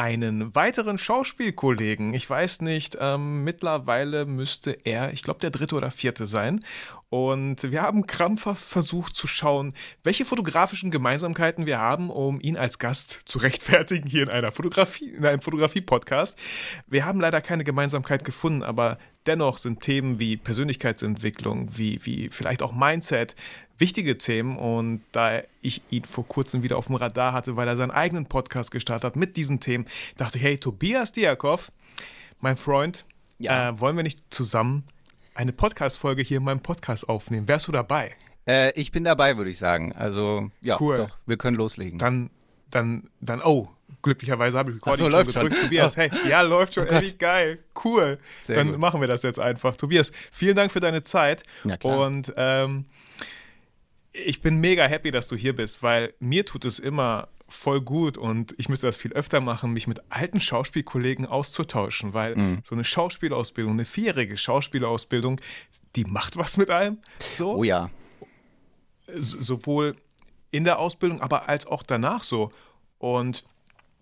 einen weiteren Schauspielkollegen. Ich weiß nicht, ähm, mittlerweile müsste er, ich glaube, der dritte oder vierte sein. Und wir haben krampfhaft versucht zu schauen, welche fotografischen Gemeinsamkeiten wir haben, um ihn als Gast zu rechtfertigen hier in einer Fotografie, in einem Fotografie-Podcast. Wir haben leider keine Gemeinsamkeit gefunden, aber dennoch sind Themen wie Persönlichkeitsentwicklung, wie, wie vielleicht auch Mindset wichtige Themen. Und da ich ihn vor kurzem wieder auf dem Radar hatte, weil er seinen eigenen Podcast gestartet hat mit diesen Themen, dachte ich, hey, Tobias Diakov, mein Freund, ja. äh, wollen wir nicht zusammen eine Podcast-Folge hier in meinem Podcast aufnehmen. Wärst du dabei? Äh, ich bin dabei, würde ich sagen. Also, ja, cool. doch, wir können loslegen. Dann, dann, dann, oh, glücklicherweise habe ich Recording so, schon läuft gedrückt. Schon. Tobias, hey, ja, läuft schon, oh ey, geil, cool. Sehr dann gut. machen wir das jetzt einfach. Tobias, vielen Dank für deine Zeit. Und ähm, ich bin mega happy, dass du hier bist, weil mir tut es immer voll gut und ich müsste das viel öfter machen, mich mit alten Schauspielkollegen auszutauschen, weil mhm. so eine Schauspielausbildung, eine vierjährige Schauspielausbildung, die macht was mit einem. So. Oh ja. sowohl in der Ausbildung, aber als auch danach so. Und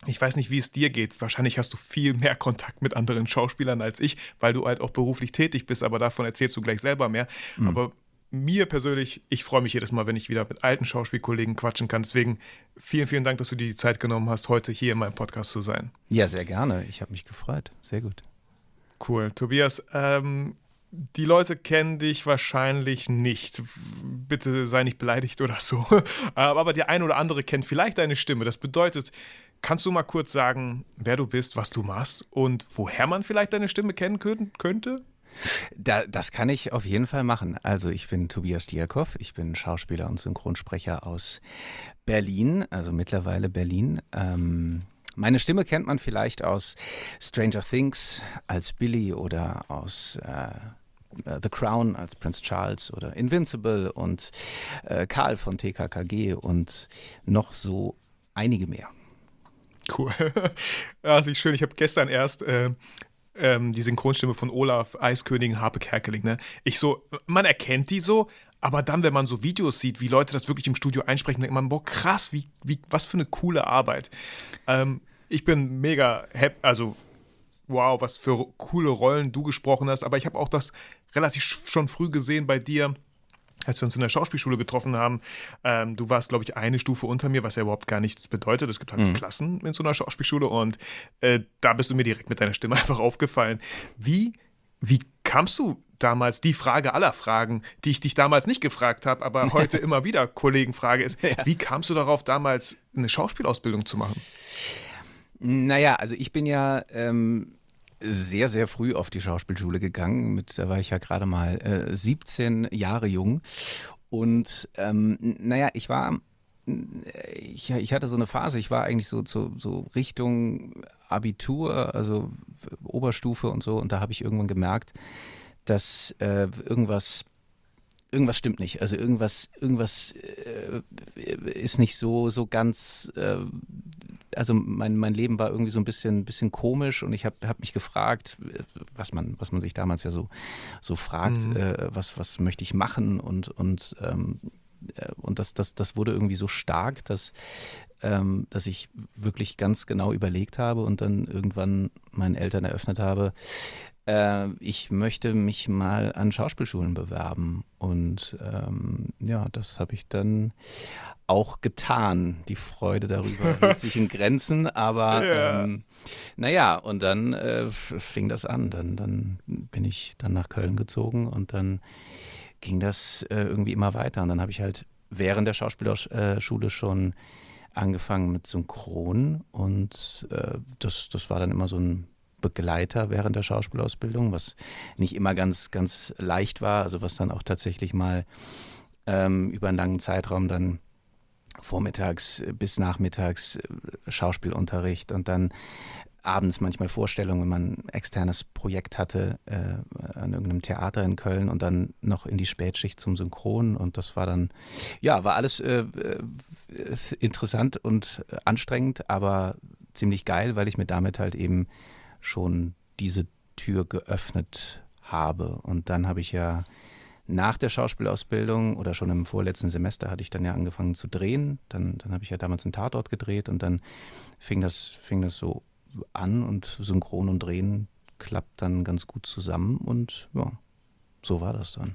ich weiß nicht, wie es dir geht. Wahrscheinlich hast du viel mehr Kontakt mit anderen Schauspielern als ich, weil du halt auch beruflich tätig bist, aber davon erzählst du gleich selber mehr. Mhm. Aber mir persönlich, ich freue mich jedes Mal, wenn ich wieder mit alten Schauspielkollegen quatschen kann. Deswegen vielen, vielen Dank, dass du dir die Zeit genommen hast, heute hier in meinem Podcast zu sein. Ja, sehr gerne. Ich habe mich gefreut. Sehr gut. Cool. Tobias, ähm, die Leute kennen dich wahrscheinlich nicht. Bitte sei nicht beleidigt oder so. Aber der ein oder andere kennt vielleicht deine Stimme. Das bedeutet, kannst du mal kurz sagen, wer du bist, was du machst und woher man vielleicht deine Stimme kennen könnte? Da, das kann ich auf jeden Fall machen. Also ich bin Tobias Diakov, ich bin Schauspieler und Synchronsprecher aus Berlin, also mittlerweile Berlin. Ähm, meine Stimme kennt man vielleicht aus Stranger Things als Billy oder aus äh, The Crown als Prince Charles oder Invincible und äh, Karl von TKKG und noch so einige mehr. Cool. Ja, wie schön. Ich habe gestern erst äh, ähm, die Synchronstimme von Olaf, Eiskönigin, Harpe Kerkeling, ne? Ich so, man erkennt die so, aber dann, wenn man so Videos sieht, wie Leute das wirklich im Studio einsprechen, denkt man, boah, krass, wie, wie, was für eine coole Arbeit. Ähm, ich bin mega happy, also wow, was für coole Rollen du gesprochen hast, aber ich habe auch das relativ schon früh gesehen bei dir als wir uns in der Schauspielschule getroffen haben, ähm, du warst, glaube ich, eine Stufe unter mir, was ja überhaupt gar nichts bedeutet. Es gibt halt mhm. Klassen in so einer Schauspielschule und äh, da bist du mir direkt mit deiner Stimme einfach aufgefallen. Wie, wie kamst du damals, die Frage aller Fragen, die ich dich damals nicht gefragt habe, aber heute immer wieder Kollegenfrage ist, ja. wie kamst du darauf, damals eine Schauspielausbildung zu machen? Naja, also ich bin ja ähm, sehr, sehr früh auf die Schauspielschule gegangen. Mit, da war ich ja gerade mal äh, 17 Jahre jung. Und ähm, naja, ich war, ich, ich hatte so eine Phase, ich war eigentlich so, so, so Richtung Abitur, also Oberstufe und so. Und da habe ich irgendwann gemerkt, dass äh, irgendwas irgendwas stimmt nicht. Also irgendwas, irgendwas äh, ist nicht so, so ganz äh, also mein, mein Leben war irgendwie so ein bisschen, bisschen komisch und ich habe hab mich gefragt, was man, was man sich damals ja so, so fragt, mhm. äh, was, was möchte ich machen und, und, ähm, äh, und das, das, das wurde irgendwie so stark, dass, ähm, dass ich wirklich ganz genau überlegt habe und dann irgendwann meinen Eltern eröffnet habe, äh, ich möchte mich mal an Schauspielschulen bewerben. Und ähm, ja, das habe ich dann auch getan. Die Freude darüber hält sich in Grenzen, aber ja. ähm, naja, und dann äh, fing das an. Dann, dann bin ich dann nach Köln gezogen und dann ging das äh, irgendwie immer weiter. Und dann habe ich halt während der Schauspielerschule schon angefangen mit Synchron und äh, das, das war dann immer so ein Begleiter während der Schauspielausbildung, was nicht immer ganz, ganz leicht war, also was dann auch tatsächlich mal ähm, über einen langen Zeitraum dann vormittags bis nachmittags äh, Schauspielunterricht und dann abends manchmal Vorstellungen, wenn man ein externes Projekt hatte äh, an irgendeinem Theater in Köln und dann noch in die Spätschicht zum Synchron und das war dann, ja, war alles äh, äh interessant und anstrengend, aber ziemlich geil, weil ich mir damit halt eben schon diese Tür geöffnet habe und dann habe ich ja nach der Schauspielausbildung oder schon im vorletzten Semester hatte ich dann ja angefangen zu drehen. Dann, dann habe ich ja damals einen Tatort gedreht und dann fing das, fing das so an und Synchron und Drehen klappt dann ganz gut zusammen und ja, so war das dann.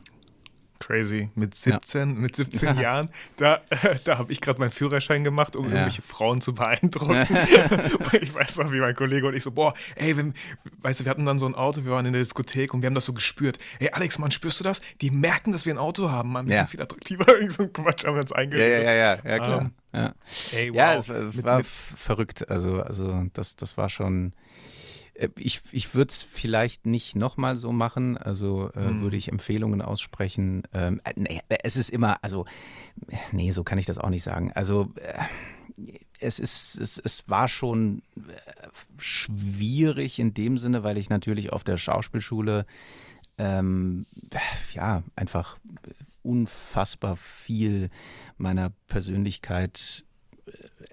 Crazy. Mit 17, ja. mit 17 Jahren, da, da habe ich gerade meinen Führerschein gemacht, um ja. irgendwelche Frauen zu beeindrucken. ich weiß noch, wie mein Kollege und ich so, boah, ey, wenn, weißt du, wir hatten dann so ein Auto, wir waren in der Diskothek und wir haben das so gespürt. Ey, Alex, Mann, spürst du das? Die merken, dass wir ein Auto haben, ein bisschen ja. viel attraktiver. Irgend so ein Quatsch haben wir uns eingeredet. Ja, ja, ja, ja, klar. Um, ja, ey, wow. ja es, es mit, war mit, verrückt. Also, also das, das war schon ich, ich würde es vielleicht nicht nochmal so machen, also äh, hm. würde ich Empfehlungen aussprechen. Ähm, äh, nee, es ist immer, also, nee, so kann ich das auch nicht sagen. Also, äh, es ist, es, es war schon äh, schwierig in dem Sinne, weil ich natürlich auf der Schauspielschule ähm, ja einfach unfassbar viel meiner Persönlichkeit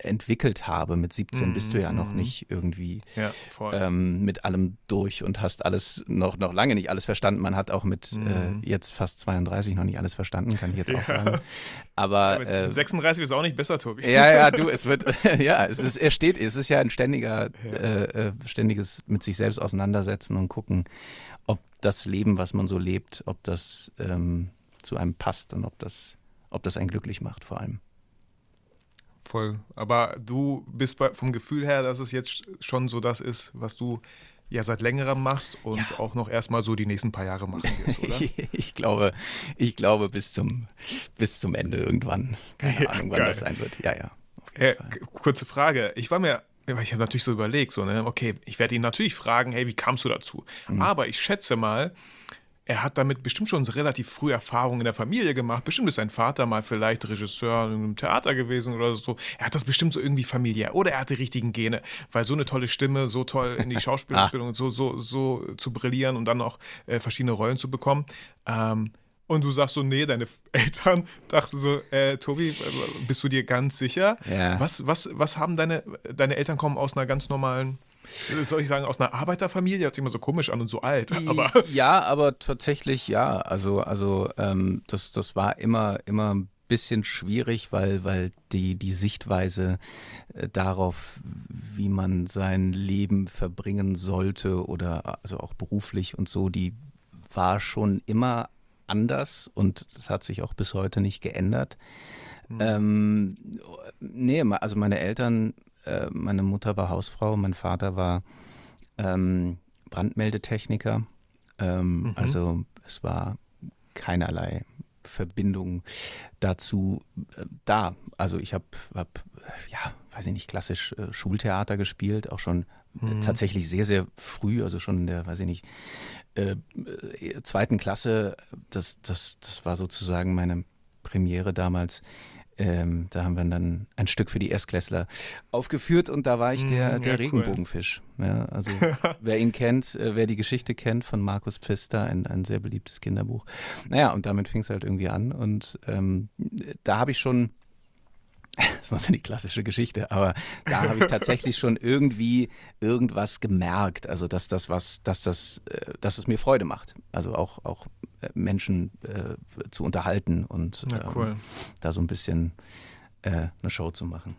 entwickelt habe. Mit 17 mhm, bist du ja noch mhm. nicht irgendwie ja, ähm, mit allem durch und hast alles noch, noch lange nicht alles verstanden. Man hat auch mit mhm. äh, jetzt fast 32 noch nicht alles verstanden, kann ich jetzt auch sagen. Aber mit, äh, 36 ist auch nicht besser, Tobi. Ja, ja, du, es wird, ja, es ist, er steht, es ist ja ein ständiger, ja. Äh, äh, ständiges mit sich selbst auseinandersetzen und gucken, ob das Leben, was man so lebt, ob das ähm, zu einem passt und ob das, ob das einen glücklich macht vor allem. Voll. Aber du bist bei, vom Gefühl her, dass es jetzt schon so das ist, was du ja seit längerem machst und ja. auch noch erstmal so die nächsten paar Jahre machen wirst, oder? ich glaube, ich glaube bis zum, bis zum Ende irgendwann. Keine ja, Ahnung, wann geil. das sein wird. Ja, ja. Äh, kurze Frage. Ich war mir ich habe natürlich so überlegt, so, ne, okay, ich werde ihn natürlich fragen, hey, wie kamst du dazu? Mhm. Aber ich schätze mal, er hat damit bestimmt schon relativ früh Erfahrungen in der Familie gemacht. Bestimmt ist sein Vater mal vielleicht Regisseur in einem Theater gewesen oder so. Er hat das bestimmt so irgendwie familiär. Oder er hat die richtigen Gene, weil so eine tolle Stimme, so toll in die Schauspielausbildung ah. so, so, so zu brillieren und dann auch äh, verschiedene Rollen zu bekommen. Ähm, und du sagst so, nee, deine Eltern dachten so, äh, Tobi, bist du dir ganz sicher? Ja. Was, was, was haben deine, deine Eltern kommen aus einer ganz normalen soll ich sagen, aus einer Arbeiterfamilie? Hört sich immer so komisch an und so alt. Aber ja, aber tatsächlich ja. Also, also ähm, das, das war immer, immer ein bisschen schwierig, weil, weil die, die Sichtweise äh, darauf, wie man sein Leben verbringen sollte oder also auch beruflich und so, die war schon immer anders und das hat sich auch bis heute nicht geändert. Mhm. Ähm, nee, also meine Eltern äh, meine Mutter war Hausfrau, mein Vater war ähm, Brandmeldetechniker. Ähm, mhm. Also es war keinerlei Verbindung dazu äh, da. Also ich habe, hab, ja, weiß ich nicht, klassisch äh, Schultheater gespielt, auch schon mhm. tatsächlich sehr, sehr früh, also schon in der, weiß ich nicht, äh, äh, zweiten Klasse. Das, das, das war sozusagen meine Premiere damals ähm, da haben wir dann ein Stück für die Erstklässler aufgeführt und da war ich der, mm, der ja, Regenbogenfisch. Ja, also wer ihn kennt, äh, wer die Geschichte kennt von Markus Pfister, ein, ein sehr beliebtes Kinderbuch. Naja, und damit fing es halt irgendwie an und ähm, da habe ich schon das war so die klassische Geschichte, aber da habe ich tatsächlich schon irgendwie irgendwas gemerkt, also dass das was, dass das, äh, dass es mir Freude macht. Also auch, auch Menschen äh, zu unterhalten und ja, cool. ähm, da so ein bisschen äh, eine Show zu machen.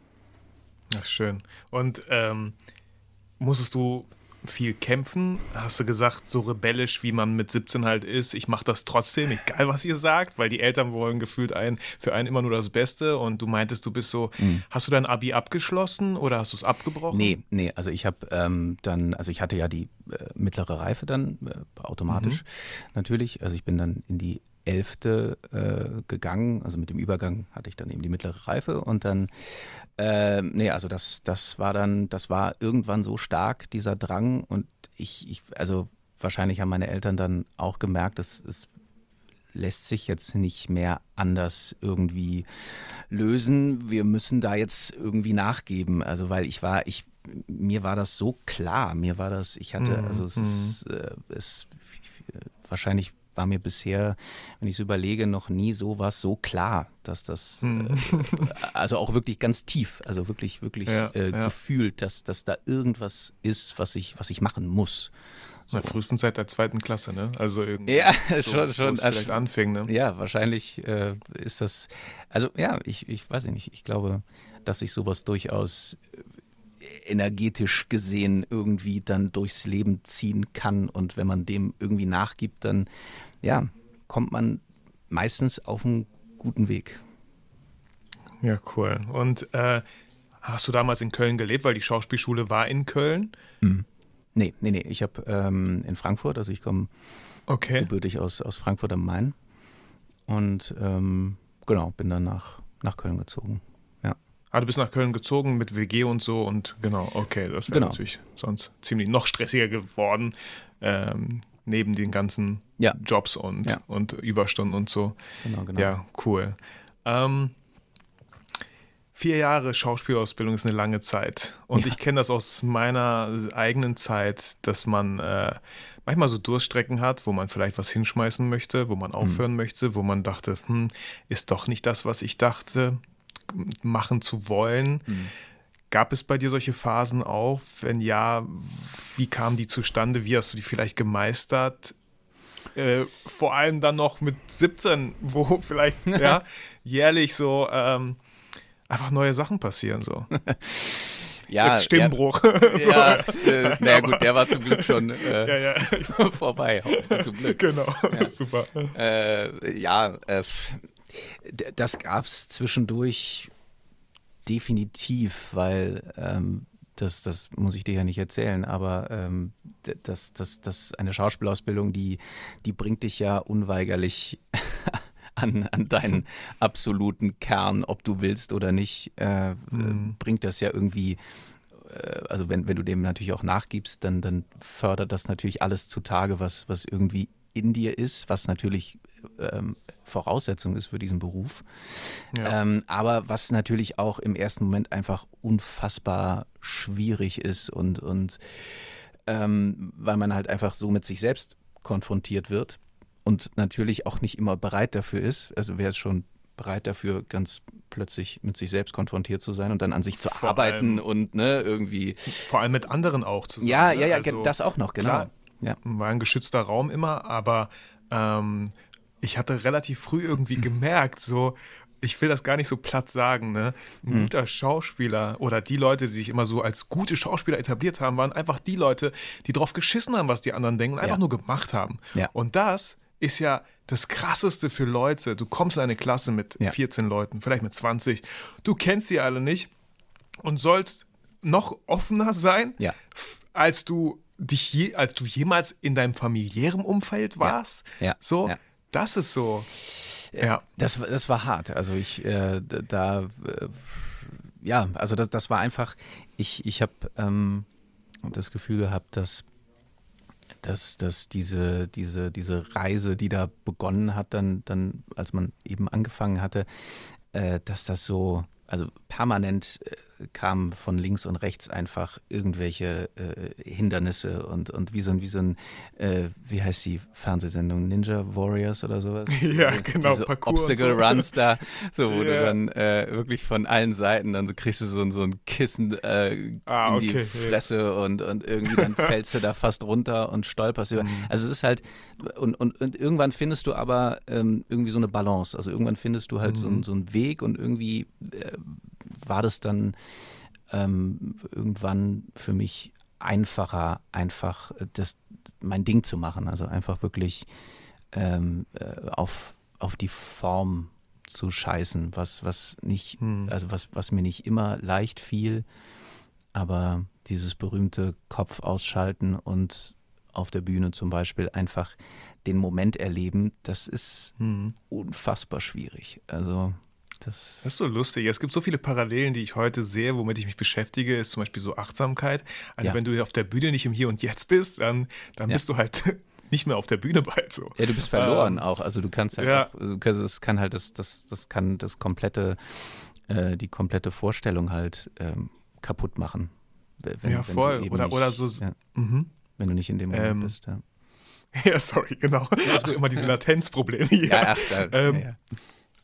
Ach, schön. Und ähm, musstest du viel kämpfen? Hast du gesagt, so rebellisch, wie man mit 17 halt ist, ich mache das trotzdem, egal was ihr sagt, weil die Eltern wollen gefühlt ein, für einen immer nur das Beste und du meintest, du bist so, mhm. hast du dein Abi abgeschlossen oder hast du es abgebrochen? Nee, nee, also ich habe ähm, dann, also ich hatte ja die äh, mittlere Reife dann, äh, automatisch mhm. natürlich, also ich bin dann in die Elfte äh, gegangen, also mit dem Übergang hatte ich dann eben die mittlere Reife und dann äh, nee, also das, das war dann, das war irgendwann so stark, dieser Drang. Und ich, ich also wahrscheinlich haben meine Eltern dann auch gemerkt, dass es lässt sich jetzt nicht mehr anders irgendwie lösen. Wir müssen da jetzt irgendwie nachgeben. Also weil ich war, ich, mir war das so klar. Mir war das, ich hatte, Mhm, also es mhm. ist, äh, es, wahrscheinlich war mir bisher, wenn ich es überlege, noch nie sowas so klar, dass das, Mhm. äh, also auch wirklich ganz tief, also wirklich, wirklich Ja, äh, ja. gefühlt, dass, dass da irgendwas ist, was ich, was ich machen muss. Na, frühestens seit der zweiten Klasse, ne? Also irgendwie. Ja, so, schon, schon. es vielleicht anfing, ne? Ja, wahrscheinlich äh, ist das, also ja, ich, ich weiß nicht, ich glaube, dass ich sowas durchaus äh, energetisch gesehen irgendwie dann durchs Leben ziehen kann und wenn man dem irgendwie nachgibt, dann ja, kommt man meistens auf einen guten Weg. Ja, cool. Und äh, hast du damals in Köln gelebt, weil die Schauspielschule war in Köln? Nee, nee, nee, ich habe ähm, in Frankfurt, also ich komme Okay. gebürtig aus, aus Frankfurt am Main und ähm, genau, bin dann nach, nach Köln gezogen. Ah, du bist nach Köln gezogen mit WG und so und genau, okay, das wäre Genau. natürlich sonst ziemlich noch stressiger geworden, ähm, neben den ganzen Ja. Jobs und, Ja. und Überstunden und so. Genau, genau. Ja, cool. Ähm, vier Jahre Schauspielausbildung ist eine lange Zeit. Und Ja. ich kenne das aus meiner eigenen Zeit, dass man äh, manchmal so Durststrecken hat, wo man vielleicht was hinschmeißen möchte, wo man aufhören möchte, wo man dachte, hm, ist doch nicht das, was ich dachte, machen zu wollen. Gab es bei dir solche Phasen auch? Wenn ja, wie kamen die zustande? Wie hast du die vielleicht gemeistert? Äh, vor allem dann noch mit 17, wo vielleicht ja, jährlich so ähm, einfach neue Sachen passieren. So. ja, Jetzt Stimmbruch. so. Ja, äh, naja gut, der war zum Glück schon äh, ja, ja, vorbei, zum Glück. genau. Ja. Super. Äh, ja, äh, das gab es zwischendurch definitiv, weil ähm, das, das muss ich dir ja nicht erzählen, aber ähm, das, das, das eine Schauspielausbildung, die, die bringt dich ja unweigerlich an, an deinen absoluten Kern, ob du willst oder nicht, äh, Mhm. bringt das ja irgendwie äh, also wenn, wenn du dem natürlich auch nachgibst, dann, dann fördert das natürlich alles zutage, was, was irgendwie in dir ist, was natürlich ähm, Voraussetzung ist für diesen Beruf. Ja. Ähm, aber was natürlich auch im ersten Moment einfach unfassbar schwierig ist und, und ähm, weil man halt einfach so mit sich selbst konfrontiert wird und natürlich auch nicht immer bereit dafür ist. Also wer ist schon bereit dafür, ganz plötzlich mit sich selbst konfrontiert zu sein und dann an sich zu Vor arbeiten allem- und ne, irgendwie. Vor allem mit anderen auch zusammen. Ja, ne? ja, ja, Also, das auch noch, genau. klar. Ja. war ein geschützter Raum immer, aber ähm, ich hatte relativ früh irgendwie gemerkt, so, ich will das gar nicht so platt sagen, ne? Ein Mhm. guter Schauspieler oder die Leute, die sich immer so als gute Schauspieler etabliert haben, waren einfach die Leute, die drauf geschissen haben, was die anderen denken und einfach Ja. nur gemacht haben. Ja. Und das ist ja das Krasseste für Leute. Du kommst in eine Klasse mit Ja. 14 Leuten, vielleicht mit 20. Du kennst sie alle nicht und sollst noch offener sein, Ja. als du dich je, als du jemals in deinem familiären Umfeld warst. Ja. So, Ja. Das ist so. Ja. Das, war- das war hart. Also ich, äh, da, äh, ja, also das, das war einfach, ich, ich habe ähm, das Gefühl gehabt, dass, dass, dass diese, diese, diese Reise, die da begonnen hat, dann, dann als man eben angefangen hatte, äh, dass das so, also permanent äh, kamen von links und rechts einfach irgendwelche äh, Hindernisse und, und wie so ein, wie so ein, äh, wie heißt die Fernsehsendung, Ninja Warriors oder sowas? Ja, genau, Diese Parcours Obstacle so. Runs da, so wo du Ja. dann äh, wirklich von allen Seiten dann so kriegst du so, ein- so ein Kissen äh, Ah, in die okay, yes. Fresse und, und irgendwie dann fällst du da fast runter und stolperst über. Mhm. Also es ist halt, und, und, und irgendwann findest du aber ähm, irgendwie so eine Balance. Also irgendwann findest du halt so, Mhm. einen- so einen Weg und irgendwie äh, war das dann ähm, irgendwann für mich einfacher, einfach das mein Ding zu machen. Also einfach wirklich ähm, äh, auf, auf die Form zu scheißen, was, was nicht, Hm. also was, was mir nicht immer leicht fiel, aber dieses berühmte Kopf ausschalten und auf der Bühne zum Beispiel einfach den Moment erleben, das ist Hm. unfassbar schwierig. Also das, Das ist so lustig. Es gibt so viele Parallelen, die ich heute sehe, womit ich mich beschäftige, ist zum Beispiel so Achtsamkeit. Also Ja. wenn du auf der Bühne nicht im Hier und Jetzt bist, dann, dann Ja. bist du halt nicht mehr auf der Bühne bald so. Ja, du bist verloren Ähm, auch. Also du kannst halt ja. auch, also das kann halt das, das, das kann das komplette, äh, die komplette Vorstellung halt ähm, kaputt machen. Wenn, ja, voll. oder, nicht, oder so. Ja, mhm. Wenn du nicht in dem Moment ähm, bist, ja. Ja, sorry, genau. Ach, immer diese Latenzprobleme hier. Ja, ach, da, ähm, ja.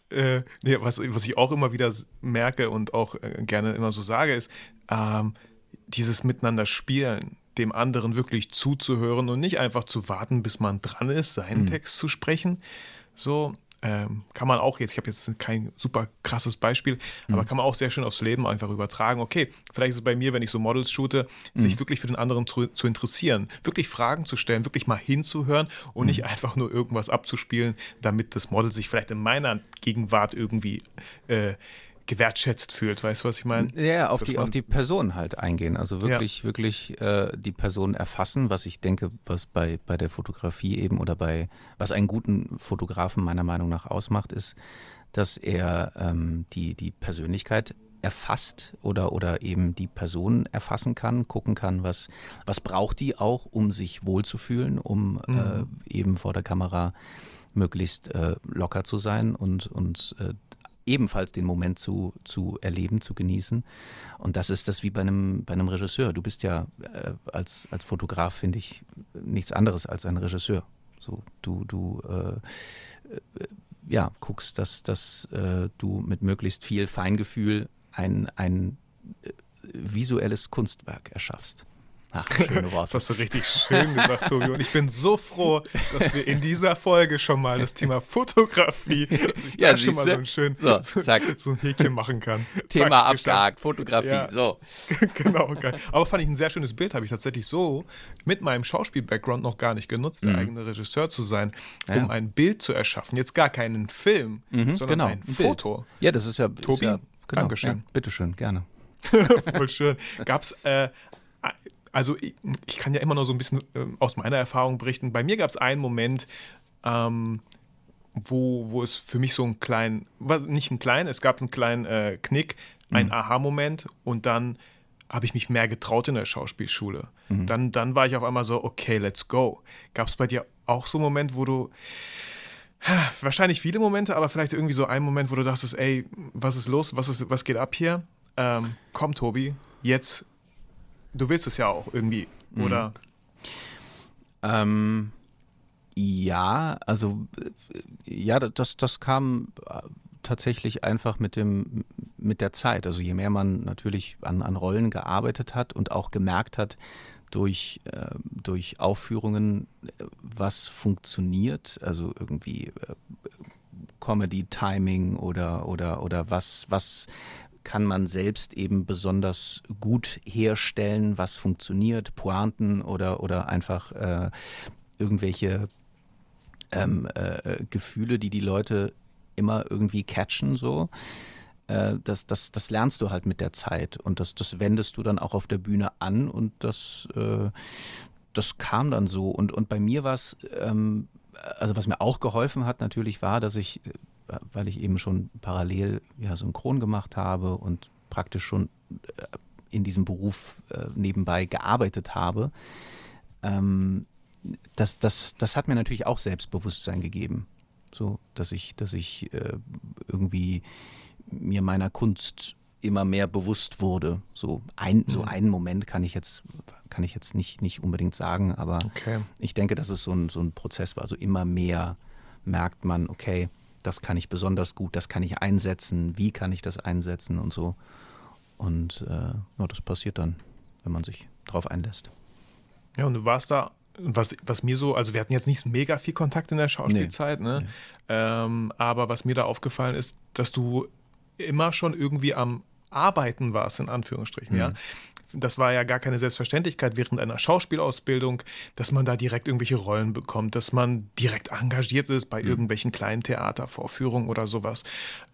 Äh, nee, was, was ich auch immer wieder merke und auch äh, gerne immer so sage, ist, ähm, dieses Miteinander spielen, dem anderen wirklich zuzuhören und nicht einfach zu warten, bis man dran ist, seinen mhm. Text zu sprechen. So, ähm, kann man auch jetzt, ich habe jetzt kein super krasses Beispiel, mhm. aber kann man auch sehr schön aufs Leben einfach übertragen. Okay, vielleicht ist es bei mir, wenn ich so Models shoote, mhm. sich wirklich für den anderen zu, zu, interessieren, wirklich Fragen zu stellen, wirklich mal hinzuhören und mhm. nicht einfach nur irgendwas abzuspielen, damit das Model sich vielleicht in meiner Gegenwart irgendwie äh, gewertschätzt fühlt. Weißt du, was ich meine? Ja, auf die, auf die Person halt eingehen. Also wirklich, ja. wirklich äh, die Person erfassen, was ich denke, was bei, bei der Fotografie eben oder bei, was einen guten Fotografen meiner Meinung nach ausmacht, ist, dass er ähm, die, die Persönlichkeit erfasst oder, oder eben die Person erfassen kann, gucken kann, was, was braucht die auch, um sich wohlzufühlen, um mhm. äh, eben vor der Kamera möglichst äh, locker zu sein und, und äh, ebenfalls den Moment zu, zu erleben, zu genießen. Und das ist das wie bei einem, bei einem Regisseur. Du bist ja äh, als, als Fotograf, finde ich, nichts anderes als ein Regisseur. So, du, du äh, äh, ja, guckst, dass, dass äh, du mit möglichst viel Feingefühl ein, ein äh, visuelles Kunstwerk erschaffst. Ach, schöne Worte. Das hast du richtig schön gesagt, Tobi. Und ich bin so froh, dass wir in dieser Folge schon mal das Thema Fotografie, dass ich ja, da schon mal so ein schön so, so, so, ein Häkchen machen kann. Thema zack, abgehakt, Fotografie, ja. so. genau, geil. Aber fand ich ein sehr schönes Bild, habe ich tatsächlich so mit meinem Schauspiel-Background noch gar nicht genutzt, mhm. der eigene Regisseur zu sein, um ja. ein Bild zu erschaffen. Jetzt gar keinen Film, mhm, sondern genau, ein, ein Foto. Ja, das ist ja. Tobi, ist ja, genau, Dankeschön. Ja, bitteschön, gerne. Voll schön. Gab es äh, also ich, ich, kann ja immer nur so ein bisschen äh, aus meiner Erfahrung berichten. Bei mir gab es einen Moment, ähm, wo, wo es für mich so einen kleinen, nicht einen kleinen, es gab einen kleinen äh, Knick, ein mhm. Aha-Moment und dann habe ich mich mehr getraut in der Schauspielschule. Mhm. Dann, dann war ich auf einmal so, okay, let's go. Gab es bei dir auch so einen Moment, wo du, wahrscheinlich viele Momente, aber vielleicht irgendwie so einen Moment, wo du dachtest, ey, was ist los, was, ist, was geht ab hier? Ähm, komm, Tobi, jetzt Du willst es ja auch irgendwie, mhm. oder? Ähm, ja, also ja, das, das kam äh, tatsächlich einfach mit dem mit der Zeit. Also je mehr man natürlich an, an Rollen gearbeitet hat und auch gemerkt hat durch, äh, durch Aufführungen, was funktioniert, also irgendwie äh, Comedy Timing oder oder oder was was kann man selbst eben besonders gut herstellen, was funktioniert, Pointen oder, oder einfach äh, irgendwelche ähm, äh, Gefühle, die die Leute immer irgendwie catchen, so. Äh, das, das, das lernst du halt mit der Zeit und das, das wendest du dann auch auf der Bühne an und das, äh, das kam dann so. Und, und bei mir war es, ähm, also was mir auch geholfen hat natürlich war, dass ich weil ich eben schon parallel ja, synchron gemacht habe und praktisch schon äh, in diesem Beruf äh, nebenbei gearbeitet habe, ähm, das, das, das hat mir natürlich auch Selbstbewusstsein gegeben. So, dass ich, dass ich äh, irgendwie mir meiner Kunst immer mehr bewusst wurde. So, ein, so mhm. einen Moment kann ich jetzt, kann ich jetzt nicht, nicht unbedingt sagen, aber okay. ich denke, dass es so ein, so ein Prozess war. Also immer mehr merkt man, okay, das kann ich besonders gut, das kann ich einsetzen, wie kann ich das einsetzen und so. Und äh, ja, das passiert dann, wenn man sich drauf einlässt. Ja, und du warst da, was, was mir so, also wir hatten jetzt nicht mega viel Kontakt in der Schauspielzeit, nee. ne? Nee. Ähm, aber was mir da aufgefallen ist, dass du immer schon irgendwie am Arbeiten warst, in Anführungsstrichen, mhm. ja das war ja gar keine Selbstverständlichkeit während einer Schauspielausbildung, dass man da direkt irgendwelche Rollen bekommt, dass man direkt engagiert ist bei mhm. irgendwelchen kleinen Theatervorführungen oder sowas.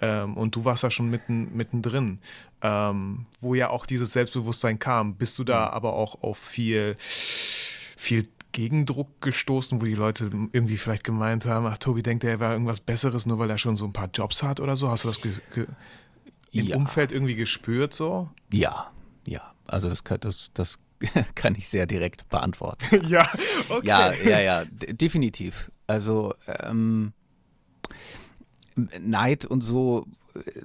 Ähm, und du warst da schon mitten, mittendrin, ähm, wo ja auch dieses Selbstbewusstsein kam. Bist du da mhm. aber auch auf viel, viel Gegendruck gestoßen, wo die Leute irgendwie vielleicht gemeint haben, ach, Tobi denkt, er wäre irgendwas Besseres, nur weil er schon so ein paar Jobs hat oder so? Hast du das im ja. Umfeld irgendwie gespürt so? Ja, ja. Also das kann, das, das kann ich sehr direkt beantworten. ja, okay. Ja, ja, ja, definitiv. Also ähm, Neid und so äh,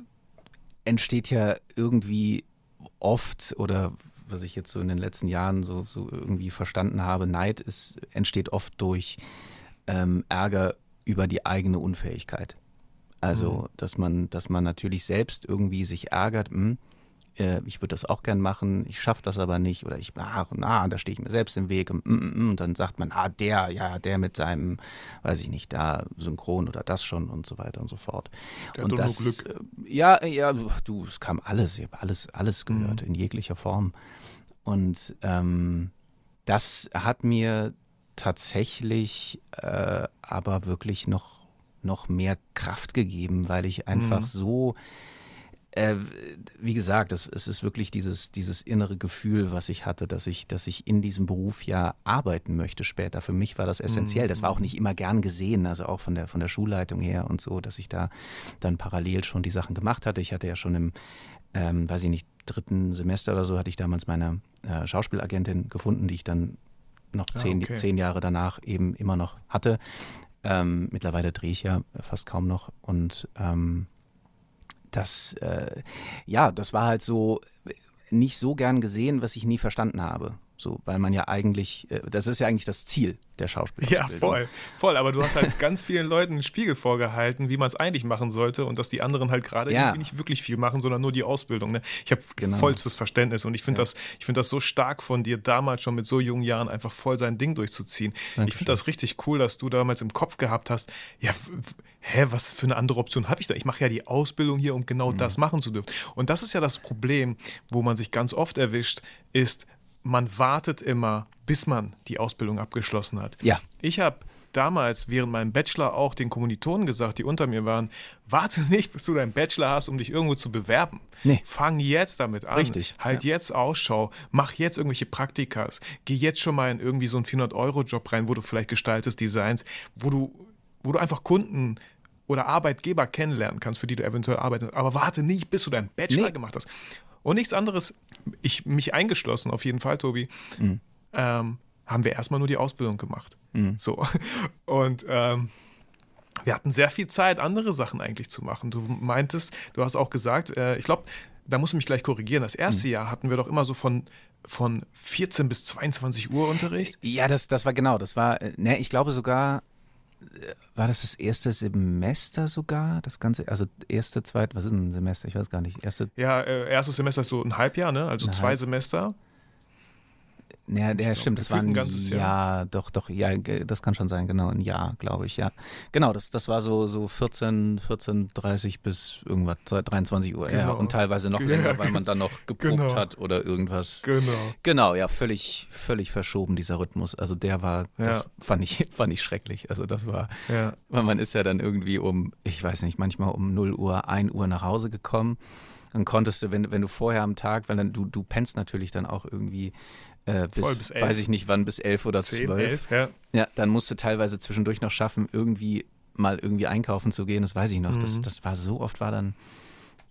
entsteht ja irgendwie oft oder was ich jetzt so in den letzten Jahren so, so irgendwie verstanden habe, Neid ist, entsteht oft durch ähm, Ärger über die eigene Unfähigkeit. Also, mhm. dass man, dass man natürlich selbst irgendwie sich ärgert, mh, hm, äh, ich würde das auch gern machen, ich schaffe das aber nicht oder ich, ach, na, da stehe ich mir selbst im Weg und, mm, mm, mm, und, dann sagt man, ah, der, ja, der mit seinem, weiß ich nicht, da synchron oder das schon und so weiter und so fort. Der und das, Glück. Äh, ja, ja, du, es kam alles, ich habe alles, alles gehört mhm. in jeglicher Form. Und ähm, das hat mir tatsächlich äh, aber wirklich noch, noch mehr Kraft gegeben, weil ich einfach mhm. so äh, wie gesagt, es, es, ist wirklich dieses, dieses innere Gefühl, was ich hatte, dass ich, dass ich in diesem Beruf ja arbeiten möchte später. Für mich war das essentiell. Das war auch nicht immer gern gesehen, also auch von der, von der Schulleitung her und so, dass ich da dann parallel schon die Sachen gemacht hatte. Ich hatte ja schon im, ähm, weiß ich nicht, dritten Semester oder so, hatte ich damals meine äh, Schauspielagentin gefunden, die ich dann noch ah, zehn, okay. zehn Jahre danach eben immer noch hatte. Ähm, mittlerweile drehe ich ja fast kaum noch und ähm, das, äh, ja, das war halt so nicht so gern gesehen, was ich nie verstanden habe. So, weil man ja eigentlich, äh, das ist ja eigentlich das Ziel der Schauspielausbildung. Ja, voll, voll. Aber du hast halt ganz vielen Leuten einen Spiegel vorgehalten, wie man es eigentlich machen sollte und dass die anderen halt gerade ja. nicht wirklich viel machen, sondern nur die Ausbildung. Ne? Ich habe genau. vollstes Verständnis und ich finde ja. das, ich das so stark von dir, damals schon mit so jungen Jahren einfach voll sein Ding durchzuziehen. Dankeschön. Ich finde das richtig cool, dass du damals im Kopf gehabt hast, ja, hä, was für eine andere Option habe ich da? Ich mache ja die Ausbildung hier, um genau mhm. das machen zu dürfen. Und das ist ja das Problem, wo man sich ganz oft erwischt, ist, man wartet immer, bis man die Ausbildung abgeschlossen hat. Ja. Ich habe damals während meinem Bachelor auch den Kommilitonen gesagt, die unter mir waren, warte nicht, bis du deinen Bachelor hast, um dich irgendwo zu bewerben. Nee. Fang jetzt damit an. Richtig. Halt ja. jetzt Ausschau, mach jetzt irgendwelche Praktikas, geh jetzt schon mal in irgendwie so einen 400-Euro-Job rein, wo du vielleicht gestaltest Designs, wo du, wo du einfach Kunden oder Arbeitgeber kennenlernen kannst, für die du eventuell arbeitest. Aber warte nicht, bis du deinen Bachelor nee. gemacht hast. Und nichts anderes, ich mich eingeschlossen, auf jeden Fall, Tobi, mhm. ähm, haben wir erstmal nur die Ausbildung gemacht. Mhm. So. Und ähm, wir hatten sehr viel Zeit, andere Sachen eigentlich zu machen. Du meintest, du hast auch gesagt, äh, ich glaube, da musst du mich gleich korrigieren. Das erste mhm. Jahr hatten wir doch immer so von, von 14 bis 22 Uhr Unterricht. Ja, das, das war genau. Das war, äh, ne, ich glaube sogar, war das das erste Semester sogar? Das ganze, also erste, zweite, was ist ein Semester? Ich weiß gar nicht. Erste, ja, äh, erstes Semester ist so ein Halbjahr, ne? Also zwei Halb. Semester. Ja, glaub, stimmt, das war ein, ein ganzes Jahr. Jahr. Doch, doch, ja, das kann schon sein, genau, ein Jahr, glaube ich, ja. Genau, das, das war so, so 14, 14, 30 bis irgendwas, 23 Uhr, genau. ja, und teilweise noch länger, ja, weil man dann noch geprobt genau. hat oder irgendwas. Genau. Genau, ja, völlig, völlig verschoben, dieser Rhythmus. Also der war, das ja. fand ich, fand ich schrecklich. Also das war, ja. weil man ist ja dann irgendwie um, ich weiß nicht, manchmal um 0 Uhr, 1 Uhr nach Hause gekommen dann konntest du, wenn, wenn du vorher am Tag, weil dann du, du pennst natürlich dann auch irgendwie äh, bis, bis weiß ich nicht wann, bis elf oder Zehn, zwölf. Elf, ja. ja, dann musst du teilweise zwischendurch noch schaffen, irgendwie mal irgendwie einkaufen zu gehen. Das weiß ich noch. Mhm. Das, das war so oft war dann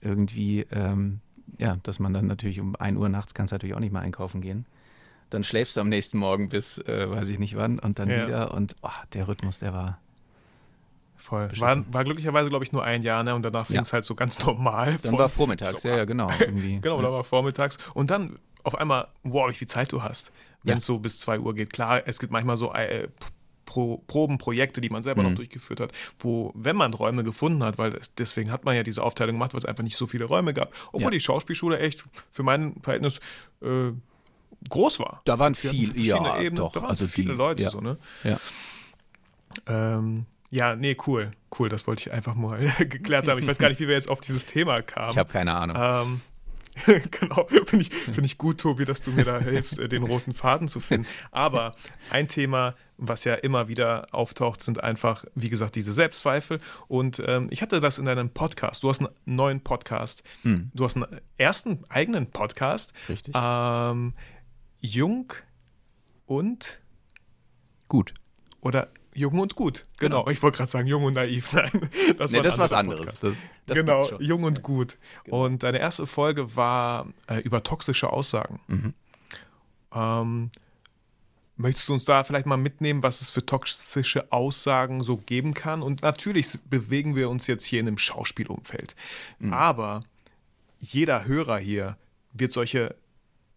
irgendwie, ähm, ja, dass man dann natürlich um 1 Uhr nachts kannst natürlich auch nicht mal einkaufen gehen. Dann schläfst du am nächsten Morgen bis, äh, weiß ich nicht wann, und dann ja. wieder. Und oh, der Rhythmus, der war. Voll. War, war, glücklicherweise, glaube ich, nur ein Jahr, ne? Und danach fing es ja. halt so ganz normal. Dann war vormittags, so, ja, ja, genau. Genau, ja. dann war vormittags. Und dann auf einmal, wow, wie viel Zeit du hast, wenn ja. es so bis 2 Uhr geht. Klar, es gibt manchmal so äh, Pro, Probenprojekte, die man selber mhm. noch durchgeführt hat, wo, wenn man Räume gefunden hat, weil es, deswegen hat man ja diese Aufteilung gemacht, weil es einfach nicht so viele Räume gab, obwohl ja. die Schauspielschule echt für mein Verhältnis äh, groß war. Da waren viele, ja, Ebenen, doch, da waren also viele die, Leute ja. so, ne? Ja. Ähm, ja, nee, cool. Cool, das wollte ich einfach mal geklärt haben. Ich weiß gar nicht, wie wir jetzt auf dieses Thema kamen. Ich habe keine Ahnung. Ähm, genau, finde ich, find ich gut, Tobi, dass du mir da hilfst, äh, den roten Faden zu finden. Aber ein Thema, was ja immer wieder auftaucht, sind einfach, wie gesagt, diese Selbstzweifel. Und ähm, ich hatte das in deinem Podcast. Du hast einen neuen Podcast. Hm. Du hast einen ersten eigenen Podcast. Richtig. Ähm, jung und gut. Oder Jung und gut. Genau. genau. Ich wollte gerade sagen, jung und naiv. Nein, das, nee, war das was anderes. Das, das genau, jung und gut. Genau. Und deine erste Folge war äh, über toxische Aussagen. Mhm. Ähm, möchtest du uns da vielleicht mal mitnehmen, was es für toxische Aussagen so geben kann? Und natürlich bewegen wir uns jetzt hier in einem Schauspielumfeld. Mhm. Aber jeder Hörer hier wird solche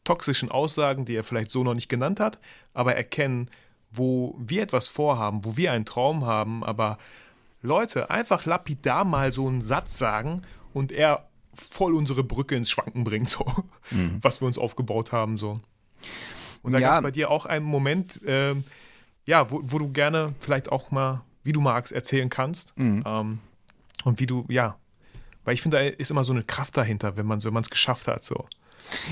toxischen Aussagen, die er vielleicht so noch nicht genannt hat, aber erkennen, wo wir etwas vorhaben, wo wir einen Traum haben, aber Leute einfach lapidar mal so einen Satz sagen und er voll unsere Brücke ins Schwanken bringt, so, mhm. was wir uns aufgebaut haben, so. Und da ja. gab es bei dir auch einen Moment, äh, ja, wo, wo, du gerne vielleicht auch mal, wie du magst, erzählen kannst. Mhm. Ähm, und wie du, ja, weil ich finde, da ist immer so eine Kraft dahinter, wenn man es wenn geschafft hat, so.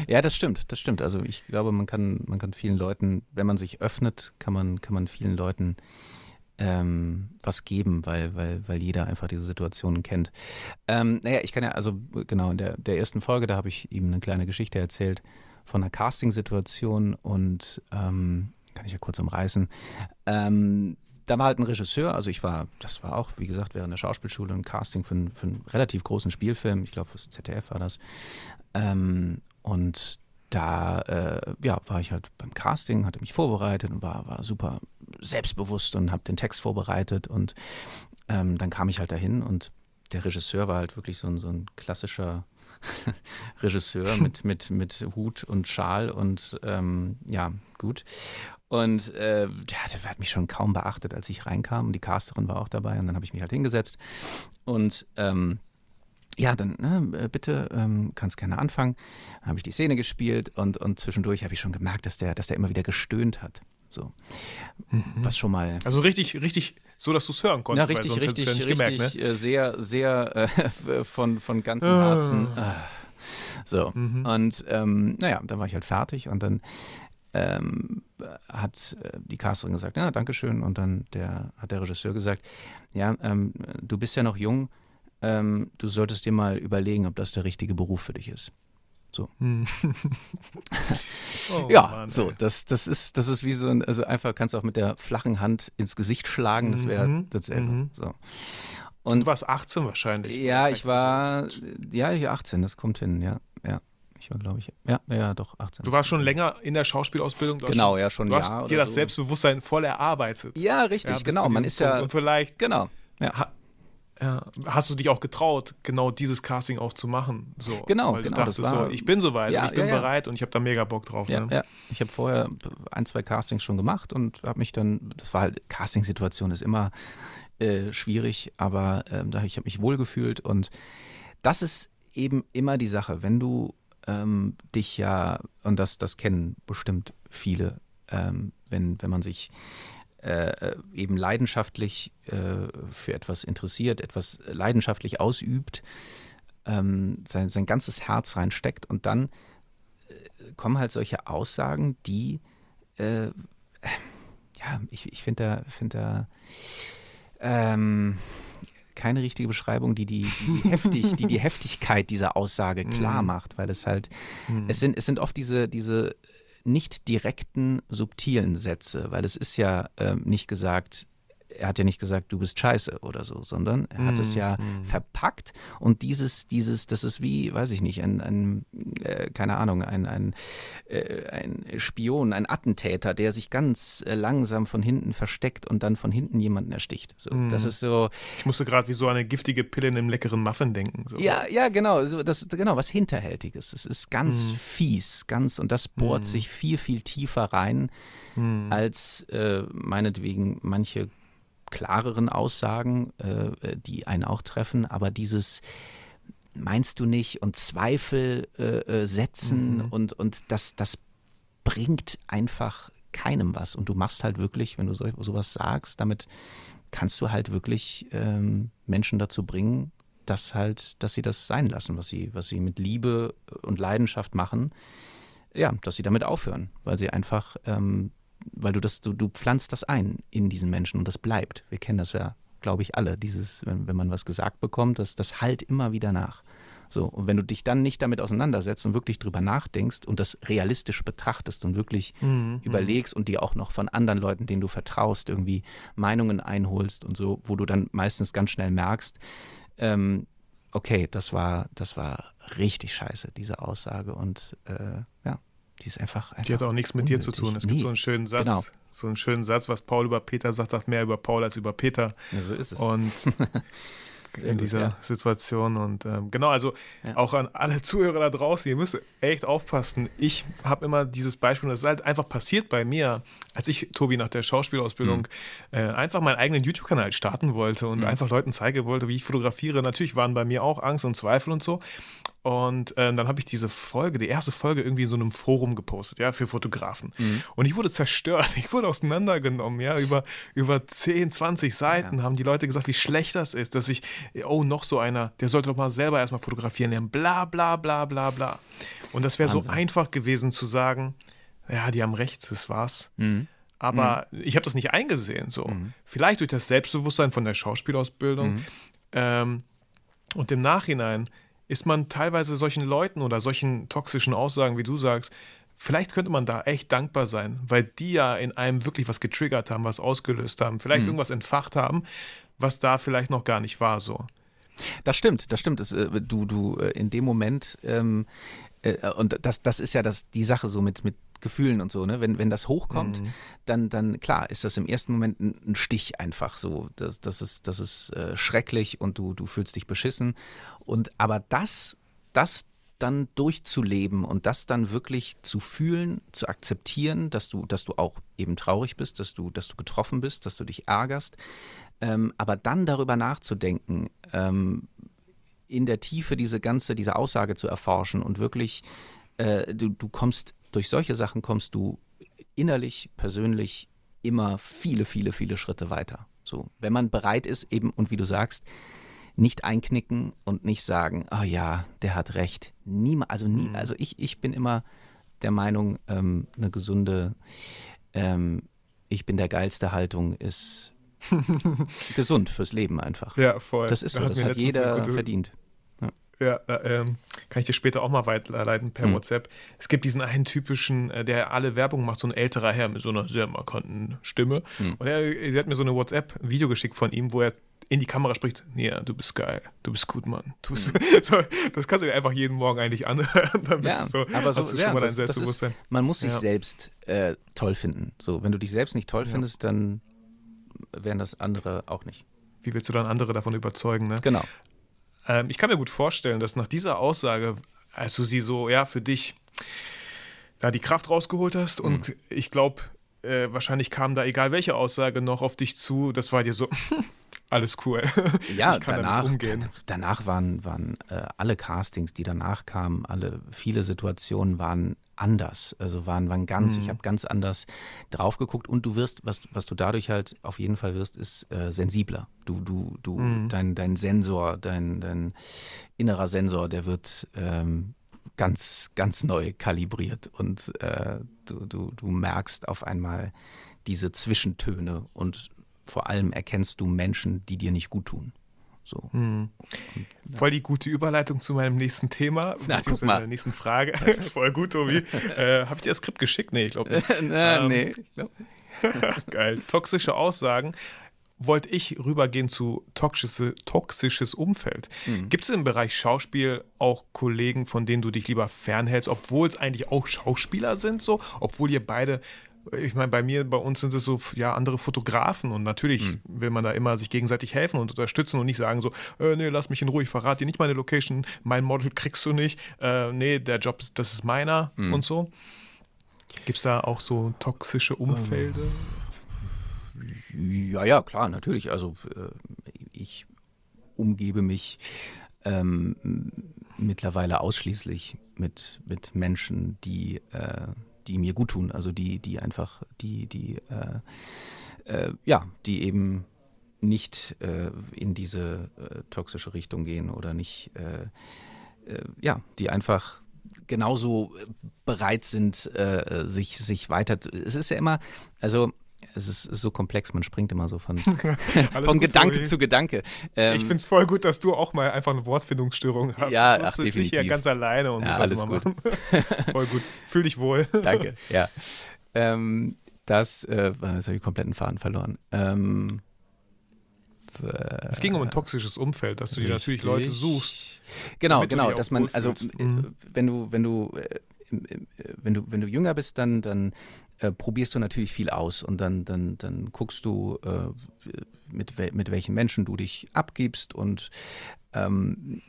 Ja, das stimmt, das stimmt. Also ich glaube, man kann, man kann vielen Leuten, wenn man sich öffnet, kann man, kann man vielen Leuten ähm, was geben, weil, weil, weil jeder einfach diese Situationen kennt. Ähm, naja, ich kann ja, also genau, in der, der ersten Folge, da habe ich ihm eine kleine Geschichte erzählt von einer Casting-Situation und ähm, kann ich ja kurz umreißen. Ähm, da war halt ein Regisseur, also ich war, das war auch, wie gesagt, während der Schauspielschule ein Casting für, einen, für einen relativ großen Spielfilm, ich glaube fürs ZDF war das. Ähm, und da äh, ja, war ich halt beim Casting, hatte mich vorbereitet und war, war super selbstbewusst und habe den Text vorbereitet und ähm, dann kam ich halt dahin und der Regisseur war halt wirklich so ein, so ein klassischer Regisseur mit, mit, mit Hut und Schal und ähm, ja, gut. Und äh, der, der, hat mich schon kaum beachtet, als ich reinkam und die Casterin war auch dabei und dann habe ich mich halt hingesetzt und ähm, ja, dann ne, äh, bitte, ähm, kannst gerne anfangen. Habe ich die Szene gespielt und, und zwischendurch habe ich schon gemerkt, dass der, dass der immer wieder gestöhnt hat. So. Mhm. Was schon mal. Also richtig, richtig, so dass du es hören konntest. Ja, richtig, richtig, ja richtig, gemerkt, ne? Äh, sehr, sehr äh, von, von ganzem ah. Herzen. Äh. So. Mhm. Und ähm, naja, dann war ich halt fertig und dann ähm, hat äh, die Casterin gesagt, ja, Dankeschön. Und dann der, hat der Regisseur gesagt, ja, ähm, du bist ja noch jung, ähm, du solltest dir mal überlegen, ob das der richtige Beruf für dich ist. So. Hm. oh, ja, Mann, so, das, das, ist, das ist wie so ein, also einfach kannst du auch mit der flachen Hand ins Gesicht schlagen, das wäre mhm. dasselbe. Mhm. So. Und, du warst 18 wahrscheinlich. Ja, ich war, ja, ich 18, das kommt hin, ja, ja. Ich war, glaube ich, ja, ja, doch, 18. Du warst schon länger in der Schauspielausbildung? Genau, ja, schon ein Jahr. Du hast dir das so. Selbstbewusstsein voll erarbeitet. Ja, richtig, ja, genau. Man ist ja. Und vielleicht. Genau. Ja. Ja, hast du dich auch getraut, genau dieses Casting auch zu machen? So, genau, weil genau. Du dachtest war, so, ich bin soweit, ja, ich bin ja, ja. bereit und ich habe da mega Bock drauf. Ja, ne? Ich habe vorher ein, zwei Castings schon gemacht und habe mich dann, das war halt, Casting-Situation ist immer äh, schwierig, aber äh, ich habe mich wohlgefühlt und das ist eben immer die Sache, wenn du ähm, dich ja, und das, das kennen bestimmt viele, ähm, wenn, wenn man sich äh, eben leidenschaftlich äh, für etwas interessiert, etwas leidenschaftlich ausübt, ähm, sein, sein ganzes Herz reinsteckt und dann äh, kommen halt solche Aussagen, die, äh, ja, ich, ich finde da, find da ähm, keine richtige Beschreibung, die die, die, heftig, die, die Heftigkeit dieser Aussage klar mhm. macht, weil es halt, mhm. es sind, es sind oft diese, diese nicht direkten, subtilen Sätze, weil es ist ja äh, nicht gesagt, er hat ja nicht gesagt, du bist scheiße oder so, sondern er hat mm, es ja mm. verpackt und dieses, dieses, das ist wie, weiß ich nicht, ein, ein äh, keine Ahnung, ein, ein, äh, ein Spion, ein Attentäter, der sich ganz äh, langsam von hinten versteckt und dann von hinten jemanden ersticht. So, mm. Das ist so. Ich musste gerade wie so eine giftige Pille in einem leckeren Muffin denken. So. Ja, ja, genau, so, das, genau, was Hinterhältiges. Es ist ganz mm. fies, ganz, und das bohrt mm. sich viel, viel tiefer rein mm. als äh, meinetwegen manche klareren Aussagen, äh, die einen auch treffen, aber dieses meinst du nicht und Zweifel äh, äh, setzen mhm. und, und das, das bringt einfach keinem was. Und du machst halt wirklich, wenn du so, sowas sagst, damit kannst du halt wirklich ähm, Menschen dazu bringen, dass halt, dass sie das sein lassen, was sie, was sie mit Liebe und Leidenschaft machen, ja, dass sie damit aufhören, weil sie einfach ähm, weil du das, du, du pflanzt das ein in diesen Menschen und das bleibt. Wir kennen das ja, glaube ich, alle. Dieses, wenn, wenn man was gesagt bekommt, das, das halt immer wieder nach. So, und wenn du dich dann nicht damit auseinandersetzt und wirklich drüber nachdenkst und das realistisch betrachtest und wirklich mhm, mhm. überlegst und dir auch noch von anderen Leuten, denen du vertraust, irgendwie Meinungen einholst und so, wo du dann meistens ganz schnell merkst, ähm, okay, das war, das war richtig scheiße, diese Aussage. Und äh, ja, die ist einfach, einfach Die hat auch nichts mit unnötig. dir zu tun. Es nee. gibt so einen schönen Satz, genau. so einen schönen Satz, was Paul über Peter sagt, sagt mehr über Paul als über Peter. Ja, so ist es. Und in gut, dieser ja. Situation. Und ähm, genau, also ja. auch an alle Zuhörer da draußen, ihr müsst echt aufpassen. Ich habe immer dieses Beispiel, das ist halt einfach passiert bei mir, als ich, Tobi, nach der Schauspielausbildung mhm. äh, einfach meinen eigenen YouTube-Kanal starten wollte und mhm. einfach Leuten zeigen wollte, wie ich fotografiere. Natürlich waren bei mir auch Angst und Zweifel und so. Und äh, dann habe ich diese Folge, die erste Folge, irgendwie in so einem Forum gepostet, ja, für Fotografen. Mhm. Und ich wurde zerstört, ich wurde auseinandergenommen, ja, über, über 10, 20 Seiten ja. haben die Leute gesagt, wie schlecht das ist, dass ich, oh, noch so einer, der sollte doch mal selber erstmal fotografieren lernen, bla, bla, bla, bla, bla. Und das wäre so einfach gewesen zu sagen, ja, die haben recht, das war's. Mhm. Aber mhm. ich habe das nicht eingesehen, so. Mhm. Vielleicht durch das Selbstbewusstsein von der Schauspielausbildung. Mhm. Ähm, und im Nachhinein ist man teilweise solchen Leuten oder solchen toxischen Aussagen, wie du sagst, vielleicht könnte man da echt dankbar sein, weil die ja in einem wirklich was getriggert haben, was ausgelöst haben, vielleicht mhm. irgendwas entfacht haben, was da vielleicht noch gar nicht war so. Das stimmt, das stimmt. Das, äh, du, du äh, in dem Moment ähm, äh, und das, das ist ja das, die Sache so mit, mit Gefühlen und so, ne? Wenn, wenn das hochkommt, mhm. dann, dann klar ist das im ersten Moment ein, ein Stich einfach so. Das, das ist, das ist äh, schrecklich und du, du fühlst dich beschissen. Und aber das, das dann durchzuleben und das dann wirklich zu fühlen, zu akzeptieren, dass du, dass du auch eben traurig bist, dass du, dass du getroffen bist, dass du dich ärgerst, ähm, aber dann darüber nachzudenken, ähm, in der Tiefe diese ganze, diese Aussage zu erforschen und wirklich, äh, du, du kommst, durch solche Sachen kommst du innerlich, persönlich immer viele, viele, viele Schritte weiter. So, wenn man bereit ist, eben, und wie du sagst, nicht einknicken und nicht sagen, oh ja, der hat recht. Niemand, also nie, mhm. also ich, ich bin immer der Meinung, ähm, eine gesunde, ähm, ich bin der geilste Haltung ist gesund fürs Leben einfach. Ja, voll. Das ist so, das hat jeder verdient. Ja, ähm, kann ich dir später auch mal weiterleiten per mhm. WhatsApp. Es gibt diesen einen typischen, äh, der alle Werbung macht, so ein älterer Herr mit so einer sehr markanten Stimme. Mhm. Und er, sie hat mir so eine WhatsApp-Video geschickt von ihm, wo er in die Kamera spricht, ja, du bist geil, du bist gut, Mann. Du bist, mhm. so, das kannst du dir einfach jeden Morgen eigentlich anhören. Dann bist ja, du so, aber so, hast du schon ja, mal dein das, Selbstbewusstsein. Das ist, man muss sich ja. selbst äh, toll finden. So, wenn du dich selbst nicht toll findest, dann wären das andere auch nicht. Wie willst du dann andere davon überzeugen, ne? Genau. Ähm, ich kann mir gut vorstellen, dass nach dieser Aussage, als du sie so, ja, für dich da die Kraft rausgeholt hast mhm. und ich glaube, äh, wahrscheinlich kam da egal welche Aussage noch auf dich zu, das war dir so, alles cool. Ja, ich kann danach, damit umgehen. danach waren, waren äh, alle Castings, die danach kamen, alle viele Situationen waren anders. Also waren, waren ganz, mhm. ich habe ganz anders drauf geguckt und du wirst, was, was du dadurch halt auf jeden Fall wirst, ist äh, sensibler. Du, du, du, mhm. dein, dein Sensor, dein, dein innerer Sensor, der wird ähm, ganz, ganz neu kalibriert und äh, du, du, du merkst auf einmal diese Zwischentöne und vor allem erkennst du Menschen, die dir nicht gut tun. So. Hm. Voll die gute Überleitung zu meinem nächsten Thema, Na, guck mal. der nächsten Frage. Voll gut, Tobi. äh, Habe ich dir das Skript geschickt? Nee, ich glaube nicht. Na, ähm, nee, ich glaube Geil. Toxische Aussagen. Wollte ich rübergehen zu toxische, toxisches Umfeld. Mhm. Gibt es im Bereich Schauspiel auch Kollegen, von denen du dich lieber fernhältst, obwohl es eigentlich auch Schauspieler sind, so, obwohl ihr beide ich meine, bei mir, bei uns sind es so ja andere Fotografen und natürlich mhm. will man da immer sich gegenseitig helfen und unterstützen und nicht sagen so, äh, nee, lass mich in Ruhe, ich verrate dir nicht meine Location, mein Model kriegst du nicht, äh, nee, der Job, das ist meiner mhm. und so. Gibt es da auch so toxische Umfelder? Ja, ja, klar, natürlich. Also äh, ich umgebe mich ähm, mittlerweile ausschließlich mit, mit Menschen, die äh, die mir gut tun, also die, die einfach, die, die, äh, äh, ja, die eben nicht äh, in diese äh, toxische Richtung gehen oder nicht, äh, äh, ja, die einfach genauso bereit sind, sich, sich weiter. Es ist ja immer, also es ist so komplex, man springt immer so von, von Gedanke zu Gedanke. Ähm, ich finde es voll gut, dass du auch mal einfach eine Wortfindungsstörung hast. Ja, ach, definitiv. Ich hier ganz alleine und ja, muss alles gut. voll gut. Fühl dich wohl. Danke, ja. Ähm, das, äh, das habe ich kompletten Faden verloren. Ähm, es ging um ein toxisches Umfeld, dass du dir natürlich Leute suchst. Genau, genau, dass man, also mhm. wenn du, wenn du äh, wenn du, wenn du jünger bist, dann, dann äh, probierst du natürlich viel aus und dann, dann, dann guckst du, äh, mit, mit welchen Menschen du dich abgibst und ähm,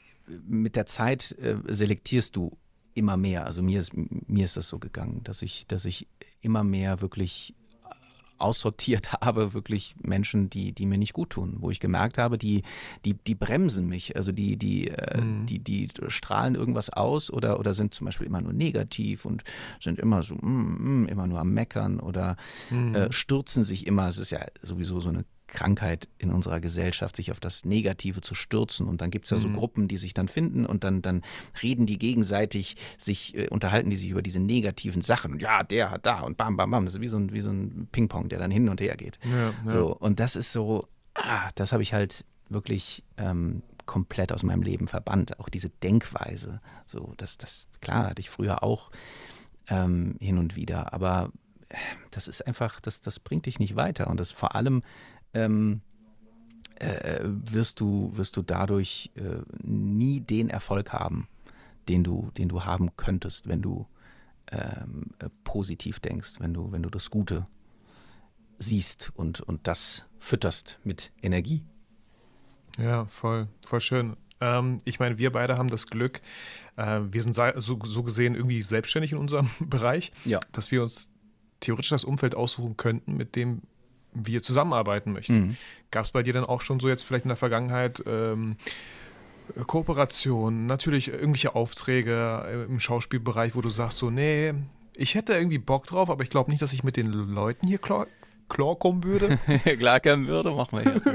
mit der Zeit äh, selektierst du immer mehr. Also mir ist, mir ist das so gegangen, dass ich, dass ich immer mehr wirklich aussortiert habe, wirklich Menschen, die, die mir nicht gut tun, wo ich gemerkt habe, die, die, die bremsen mich, also die, die, äh, mhm. die, die strahlen irgendwas aus oder, oder sind zum Beispiel immer nur negativ und sind immer so, mm, mm, immer nur am Meckern oder mhm. äh, stürzen sich immer. Es ist ja sowieso so eine Krankheit in unserer Gesellschaft, sich auf das Negative zu stürzen. Und dann gibt es ja so mhm. Gruppen, die sich dann finden und dann, dann reden die gegenseitig, sich äh, unterhalten die sich über diese negativen Sachen. Ja, der hat da und bam, bam, bam. Das ist wie so ein, wie so ein Ping-Pong, der dann hin und her geht. Ja, ja. So, und das ist so, ah, das habe ich halt wirklich ähm, komplett aus meinem Leben verbannt. Auch diese Denkweise. So, das, das, klar, hatte ich früher auch ähm, hin und wieder, aber äh, das ist einfach, das, das bringt dich nicht weiter. Und das vor allem ähm, äh, wirst, du, wirst du dadurch äh, nie den Erfolg haben, den du, den du haben könntest, wenn du ähm, äh, positiv denkst, wenn du, wenn du das Gute siehst und, und das fütterst mit Energie. Ja, voll, voll schön. Ähm, ich meine, wir beide haben das Glück, äh, wir sind so, so gesehen irgendwie selbstständig in unserem Bereich, ja. dass wir uns theoretisch das Umfeld aussuchen könnten, mit dem wir zusammenarbeiten möchten. Mhm. Gab es bei dir dann auch schon so jetzt vielleicht in der Vergangenheit ähm, Kooperationen, natürlich irgendwelche Aufträge äh, im Schauspielbereich, wo du sagst so, nee, ich hätte irgendwie Bock drauf, aber ich glaube nicht, dass ich mit den Leuten hier klar, klar kommen würde. klar kommen würde, machen wir jetzt.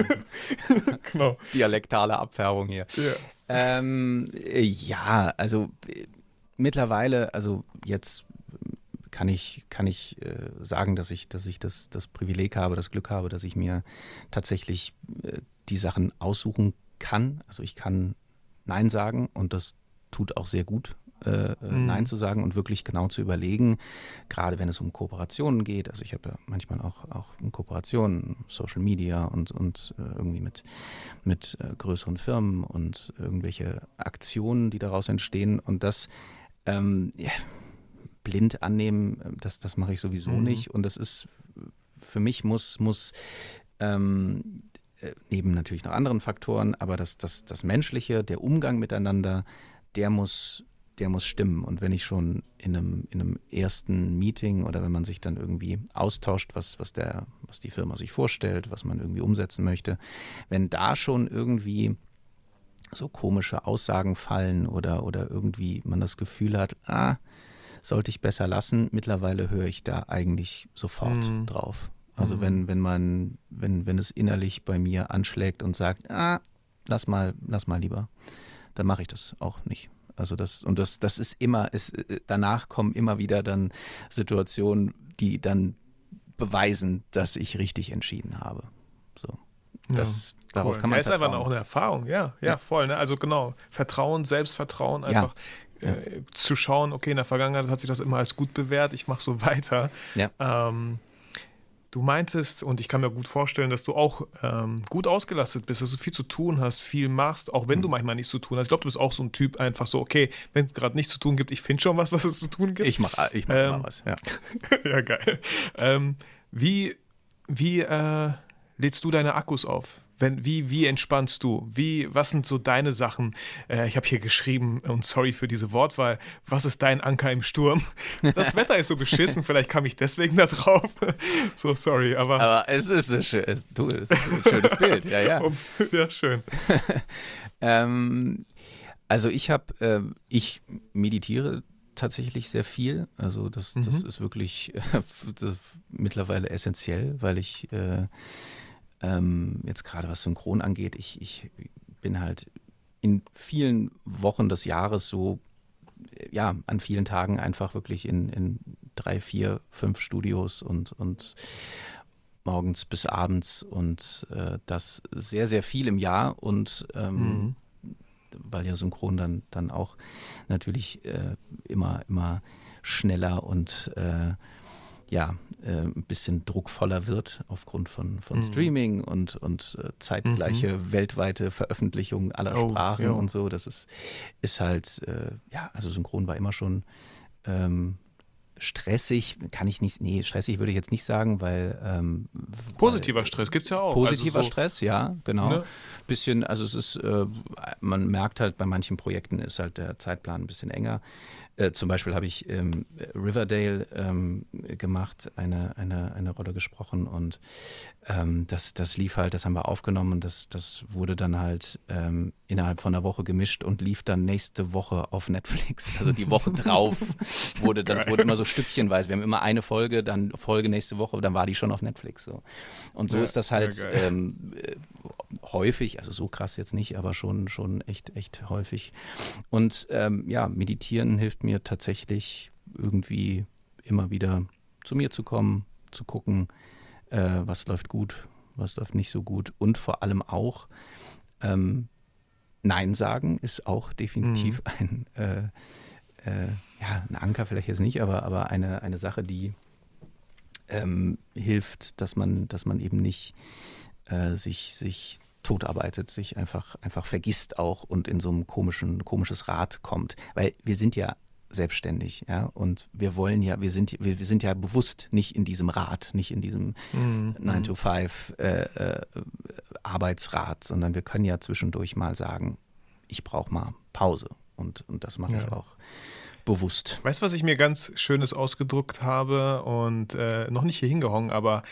genau. Dialektale Abfärbung hier. Ja, ähm, ja also mittlerweile, also jetzt kann ich, kann ich äh, sagen, dass ich, dass ich das, das Privileg habe, das Glück habe, dass ich mir tatsächlich äh, die Sachen aussuchen kann. Also ich kann Nein sagen und das tut auch sehr gut, äh, äh mhm. Nein zu sagen und wirklich genau zu überlegen, gerade wenn es um Kooperationen geht. Also ich habe ja manchmal auch, auch in Kooperationen, Social Media und, und äh, irgendwie mit, mit äh, größeren Firmen und irgendwelche Aktionen, die daraus entstehen. Und das ähm, ja, blind annehmen, äh, das, das mache ich sowieso mhm. nicht. Und das ist, für mich muss, muss ähm, äh, neben natürlich noch anderen Faktoren, aber das, das, das Menschliche, der Umgang miteinander, der muss, der muss stimmen. Und wenn ich schon in einem, in einem ersten Meeting oder wenn man sich dann irgendwie austauscht, was, was, der, was die Firma sich vorstellt, was man irgendwie umsetzen möchte, wenn da schon irgendwie so komische Aussagen fallen oder, oder irgendwie man das Gefühl hat, ah, sollte ich besser lassen. Mittlerweile höre ich da eigentlich sofort mhm. drauf. Also mhm. wenn, wenn man, wenn, wenn es innerlich bei mir anschlägt und sagt, ah, lass mal, lass mal lieber, dann mache ich das auch nicht. Also das, und das, das ist immer, ist, danach kommen immer wieder dann Situationen, die dann beweisen, dass ich richtig entschieden habe. So. Das, ja, darauf cool. kann man ja, ist einfach auch eine Erfahrung, ja, ja, ja. voll. Ne? Also genau, Vertrauen, Selbstvertrauen, einfach äh, zu schauen, okay, in der Vergangenheit hat sich das immer als gut bewährt, ich mache so weiter. Ähm, du meintest, und ich kann mir gut vorstellen, dass du auch ähm, gut ausgelastet bist, dass du viel zu tun hast, viel machst, auch wenn mhm. du manchmal nichts zu tun hast. Ich glaube, du bist auch so ein Typ, einfach so, okay, wenn es gerade nichts zu tun gibt, ich finde schon was, was es zu tun gibt. Ich mache ich mach ähm, was, ja. ja, geil. Ähm, wie wie äh, lädst du deine Akkus auf? Wenn, wie, wie entspannst du? Wie, was sind so deine Sachen? Äh, ich habe hier geschrieben, und sorry für diese Wortwahl, was ist dein Anker im Sturm? Das Wetter ist so beschissen, vielleicht kam ich deswegen da drauf. So, sorry, aber. Aber es ist, ein, schön, es, du, es ist ein schönes Bild, ja, ja. Ja, schön. ähm, also ich habe, äh, ich meditiere tatsächlich sehr viel. Also das, das mhm. ist wirklich das mittlerweile essentiell, weil ich äh, ähm, jetzt gerade was Synchron angeht, ich, ich bin halt in vielen Wochen des Jahres so, ja, an vielen Tagen einfach wirklich in, in drei, vier, fünf Studios und, und morgens bis abends und äh, das sehr, sehr viel im Jahr und ähm, mhm. weil ja Synchron dann, dann auch natürlich äh, immer, immer schneller und äh, ja, äh, ein bisschen druckvoller wird aufgrund von, von mhm. Streaming und, und äh, zeitgleiche mhm. weltweite Veröffentlichung aller oh, Sprachen ja. und so. Das ist, ist halt, äh, ja, also Synchron war immer schon ähm, stressig kann ich nicht, nee, stressig würde ich jetzt nicht sagen, weil. Ähm, Positiver weil, Stress gibt es ja auch. Positiver also so, Stress, ja, genau. Ne? Bisschen, also es ist, äh, man merkt halt, bei manchen Projekten ist halt der Zeitplan ein bisschen enger. Äh, zum Beispiel habe ich ähm, Riverdale ähm, gemacht, eine, eine, eine Rolle gesprochen und ähm, das, das lief halt, das haben wir aufgenommen und das, das wurde dann halt ähm, innerhalb von einer Woche gemischt und lief dann nächste Woche auf Netflix. Also die Woche drauf wurde das wurde immer so stückchenweise. Wir haben immer eine Folge, dann Folge nächste Woche, dann war die schon auf Netflix. So. Und so ja, ist das halt häufig, also so krass jetzt nicht, aber schon, schon echt, echt häufig. Und ähm, ja, meditieren hilft mir tatsächlich irgendwie immer wieder zu mir zu kommen, zu gucken, äh, was läuft gut, was läuft nicht so gut und vor allem auch ähm, Nein sagen ist auch definitiv mhm. ein, äh, äh, ja, ein Anker vielleicht jetzt nicht, aber, aber eine, eine Sache, die ähm, hilft, dass man, dass man eben nicht äh, sich, sich totarbeitet, sich einfach, einfach vergisst auch und in so ein komischen, komisches Rad kommt. Weil wir sind ja selbstständig, ja, und wir wollen ja, wir sind, wir, wir sind ja bewusst nicht in diesem Rad, nicht in diesem mhm. 9 to 5 äh, äh, Arbeitsrad, sondern wir können ja zwischendurch mal sagen, ich brauche mal Pause und, und das mache ja. ich auch bewusst. Weißt du, was ich mir ganz Schönes ausgedruckt habe und äh, noch nicht hier hingehangen, aber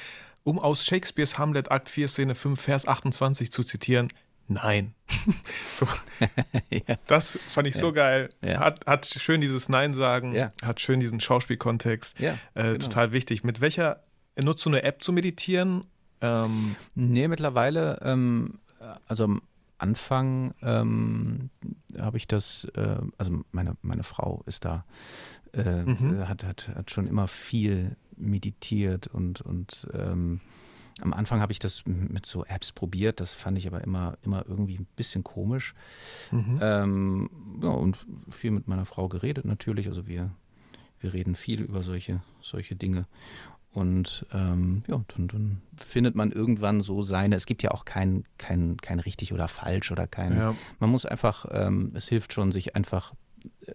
um aus Shakespeares Hamlet Akt 4 Szene 5 Vers 28 zu zitieren, nein. so. ja. Das fand ich ja. so geil. Ja. Hat, hat schön dieses Nein sagen, hat schön diesen Schauspielkontext. Äh, genau. Total wichtig. Mit welcher, nutzt du eine App zu meditieren? Ähm, nee, mittlerweile, ähm, also am Anfang ähm, habe ich das, äh, also meine, meine Frau ist da, äh, mhm. hat, hat, hat schon immer viel meditiert und, und ähm, am Anfang habe ich das mit so Apps probiert, das fand ich aber immer, immer irgendwie ein bisschen komisch. Mhm. Ähm, ja, und viel mit meiner Frau geredet natürlich. Also wir, wir reden viel über solche, solche Dinge. Und ähm, ja, dann, dann, findet man irgendwann so seine, es gibt ja auch kein, kein, kein richtig oder falsch oder kein, ja. man muss einfach, ähm, es hilft schon, sich einfach äh,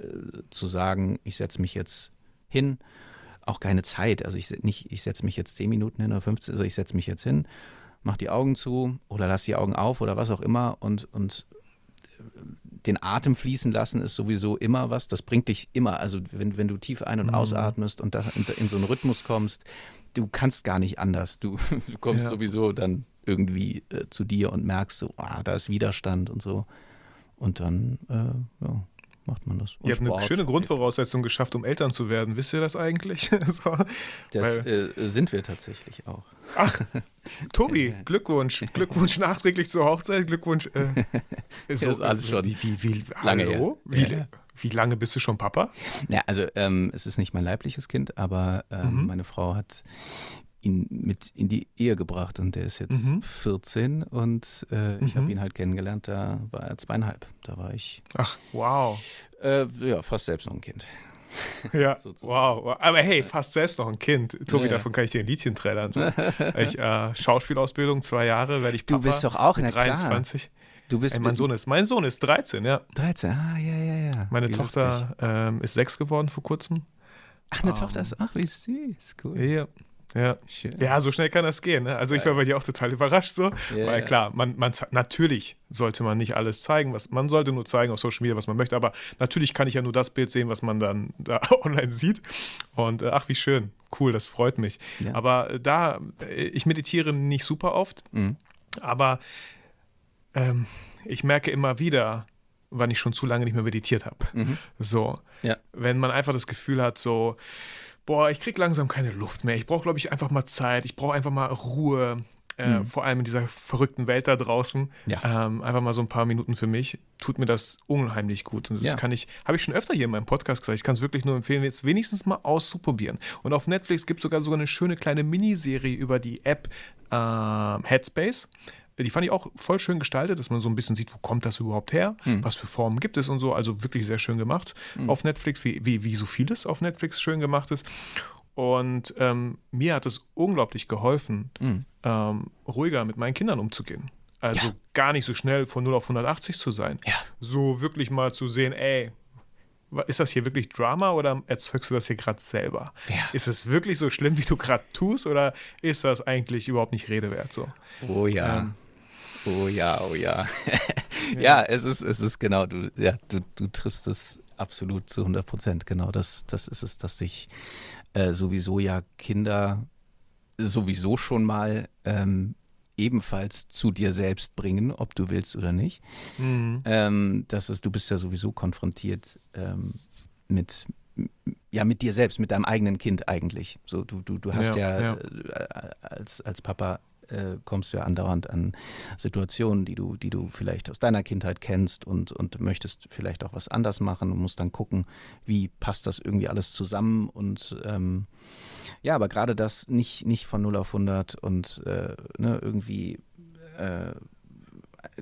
zu sagen, ich setze mich jetzt hin auch keine Zeit. Also ich nicht, ich setze mich jetzt 10 Minuten hin oder 15, also ich setze mich jetzt hin, mache die Augen zu oder lasse die Augen auf oder was auch immer und, und den Atem fließen lassen ist sowieso immer was. Das bringt dich immer. Also wenn, wenn du tief ein- und mhm. ausatmest und da in, in, so einen Rhythmus kommst, du kannst gar nicht anders. Du, du kommst ja. sowieso dann irgendwie äh, zu dir und merkst so, ah, da ist Widerstand und so. Und dann, äh, ja, macht man das. Und Ihr habt eine schöne Grundvoraussetzung geschafft, um Eltern zu werden. Wisst ihr das eigentlich? so, das äh, sind wir tatsächlich auch. Ach, Tobi, Glückwunsch. Glückwunsch nachträglich zur Hochzeit. Glückwunsch. Äh, so, das ist alles schon. Wie, wie, wie, lange hallo? Wie, ja. wie, lange bist du schon Papa? Ja, also ähm, es ist nicht mein leibliches Kind, aber ähm, mhm. meine Frau hat ihn mit in die Ehe gebracht und der ist jetzt mhm. 14 und äh, ich mhm. habe ihn halt kennengelernt, da war er zweieinhalb. Da war ich. Ach, wow. Äh, ja, fast selbst noch ein Kind. Ja, wow, Aber hey, fast selbst noch ein Kind. Tobi, ja, davon kann ich dir ein Liedchen trällern. So. ich, äh, Schauspielausbildung, zwei Jahre, werde ich Papa. Du bist doch auch in der 23. Du bist Ey, mein Sohn ist, mein Sohn ist 13, ja. 13, ah, ja, ja, ja. Meine wie Tochter ähm, ist sechs geworden vor kurzem. Ach, eine um, Tochter ist, ach, wie süß, cool. Ja, ja. ja, so schnell kann das gehen. Ne? Also ich war bei dir auch total überrascht so. Yeah. Weil klar, man, man, natürlich sollte man nicht alles zeigen, was man sollte nur zeigen auf Social Media, was man möchte, aber natürlich kann ich ja nur das Bild sehen, was man dann da online sieht. Und äh, ach, wie schön. Cool, das freut mich. Ja. Aber da, äh, ich meditiere nicht super oft, mhm. aber ähm, ich merke immer wieder, wann ich schon zu lange nicht mehr meditiert habe. Mhm. So. Ja. Wenn man einfach das Gefühl hat, so, boah, ich krieg langsam keine Luft mehr. Ich brauche, glaube ich, einfach mal Zeit. Ich brauche einfach mal Ruhe. Äh, mhm. Vor allem in dieser verrückten Welt da draußen. Ja. Ähm, einfach mal so ein paar Minuten für mich. Tut mir das unheimlich gut. Und das ja. kann ich, habe ich schon öfter hier in meinem Podcast gesagt. Ich kann es wirklich nur empfehlen, jetzt wenigstens mal auszuprobieren. Und auf Netflix gibt es sogar sogar eine schöne kleine Miniserie über die App äh, Headspace die fand ich auch voll schön gestaltet, dass man so ein bisschen sieht, wo kommt das überhaupt her, mhm. was für Formen gibt es und so. Also wirklich sehr schön gemacht mhm. auf Netflix, wie, wie, wie so vieles auf Netflix schön gemacht ist. Und ähm, mir hat es unglaublich geholfen, mhm. ähm, ruhiger mit meinen Kindern umzugehen. Also ja. gar nicht so schnell von 0 auf 180 zu sein. Ja. So wirklich mal zu sehen, ey, ist das hier wirklich Drama oder erzeugst du das hier gerade selber? Ja. Ist es wirklich so schlimm, wie du gerade tust, oder ist das eigentlich überhaupt nicht Rede wert? So? Oh ja. Ähm. Oh ja, oh ja. ja, es ist, es ist genau, du, ja, du, du triffst es absolut zu 100 Prozent. Genau, das, das ist es, dass sich äh, sowieso ja Kinder sowieso schon mal ähm, ebenfalls zu dir selbst bringen, ob du willst oder nicht. Mhm. Ähm, das ist, du bist ja sowieso konfrontiert ähm, mit, ja, mit dir selbst, mit deinem eigenen Kind eigentlich. So, du, du, du hast Ja, ja, ja. Äh, als, als Papa äh, kommst du ja andauernd an Situationen, die du, die du vielleicht aus deiner Kindheit kennst und, und möchtest vielleicht auch was anders machen und musst dann gucken, wie passt das irgendwie alles zusammen und ähm, ja, aber gerade das nicht, nicht von 0 auf 100 und äh, ne, irgendwie äh,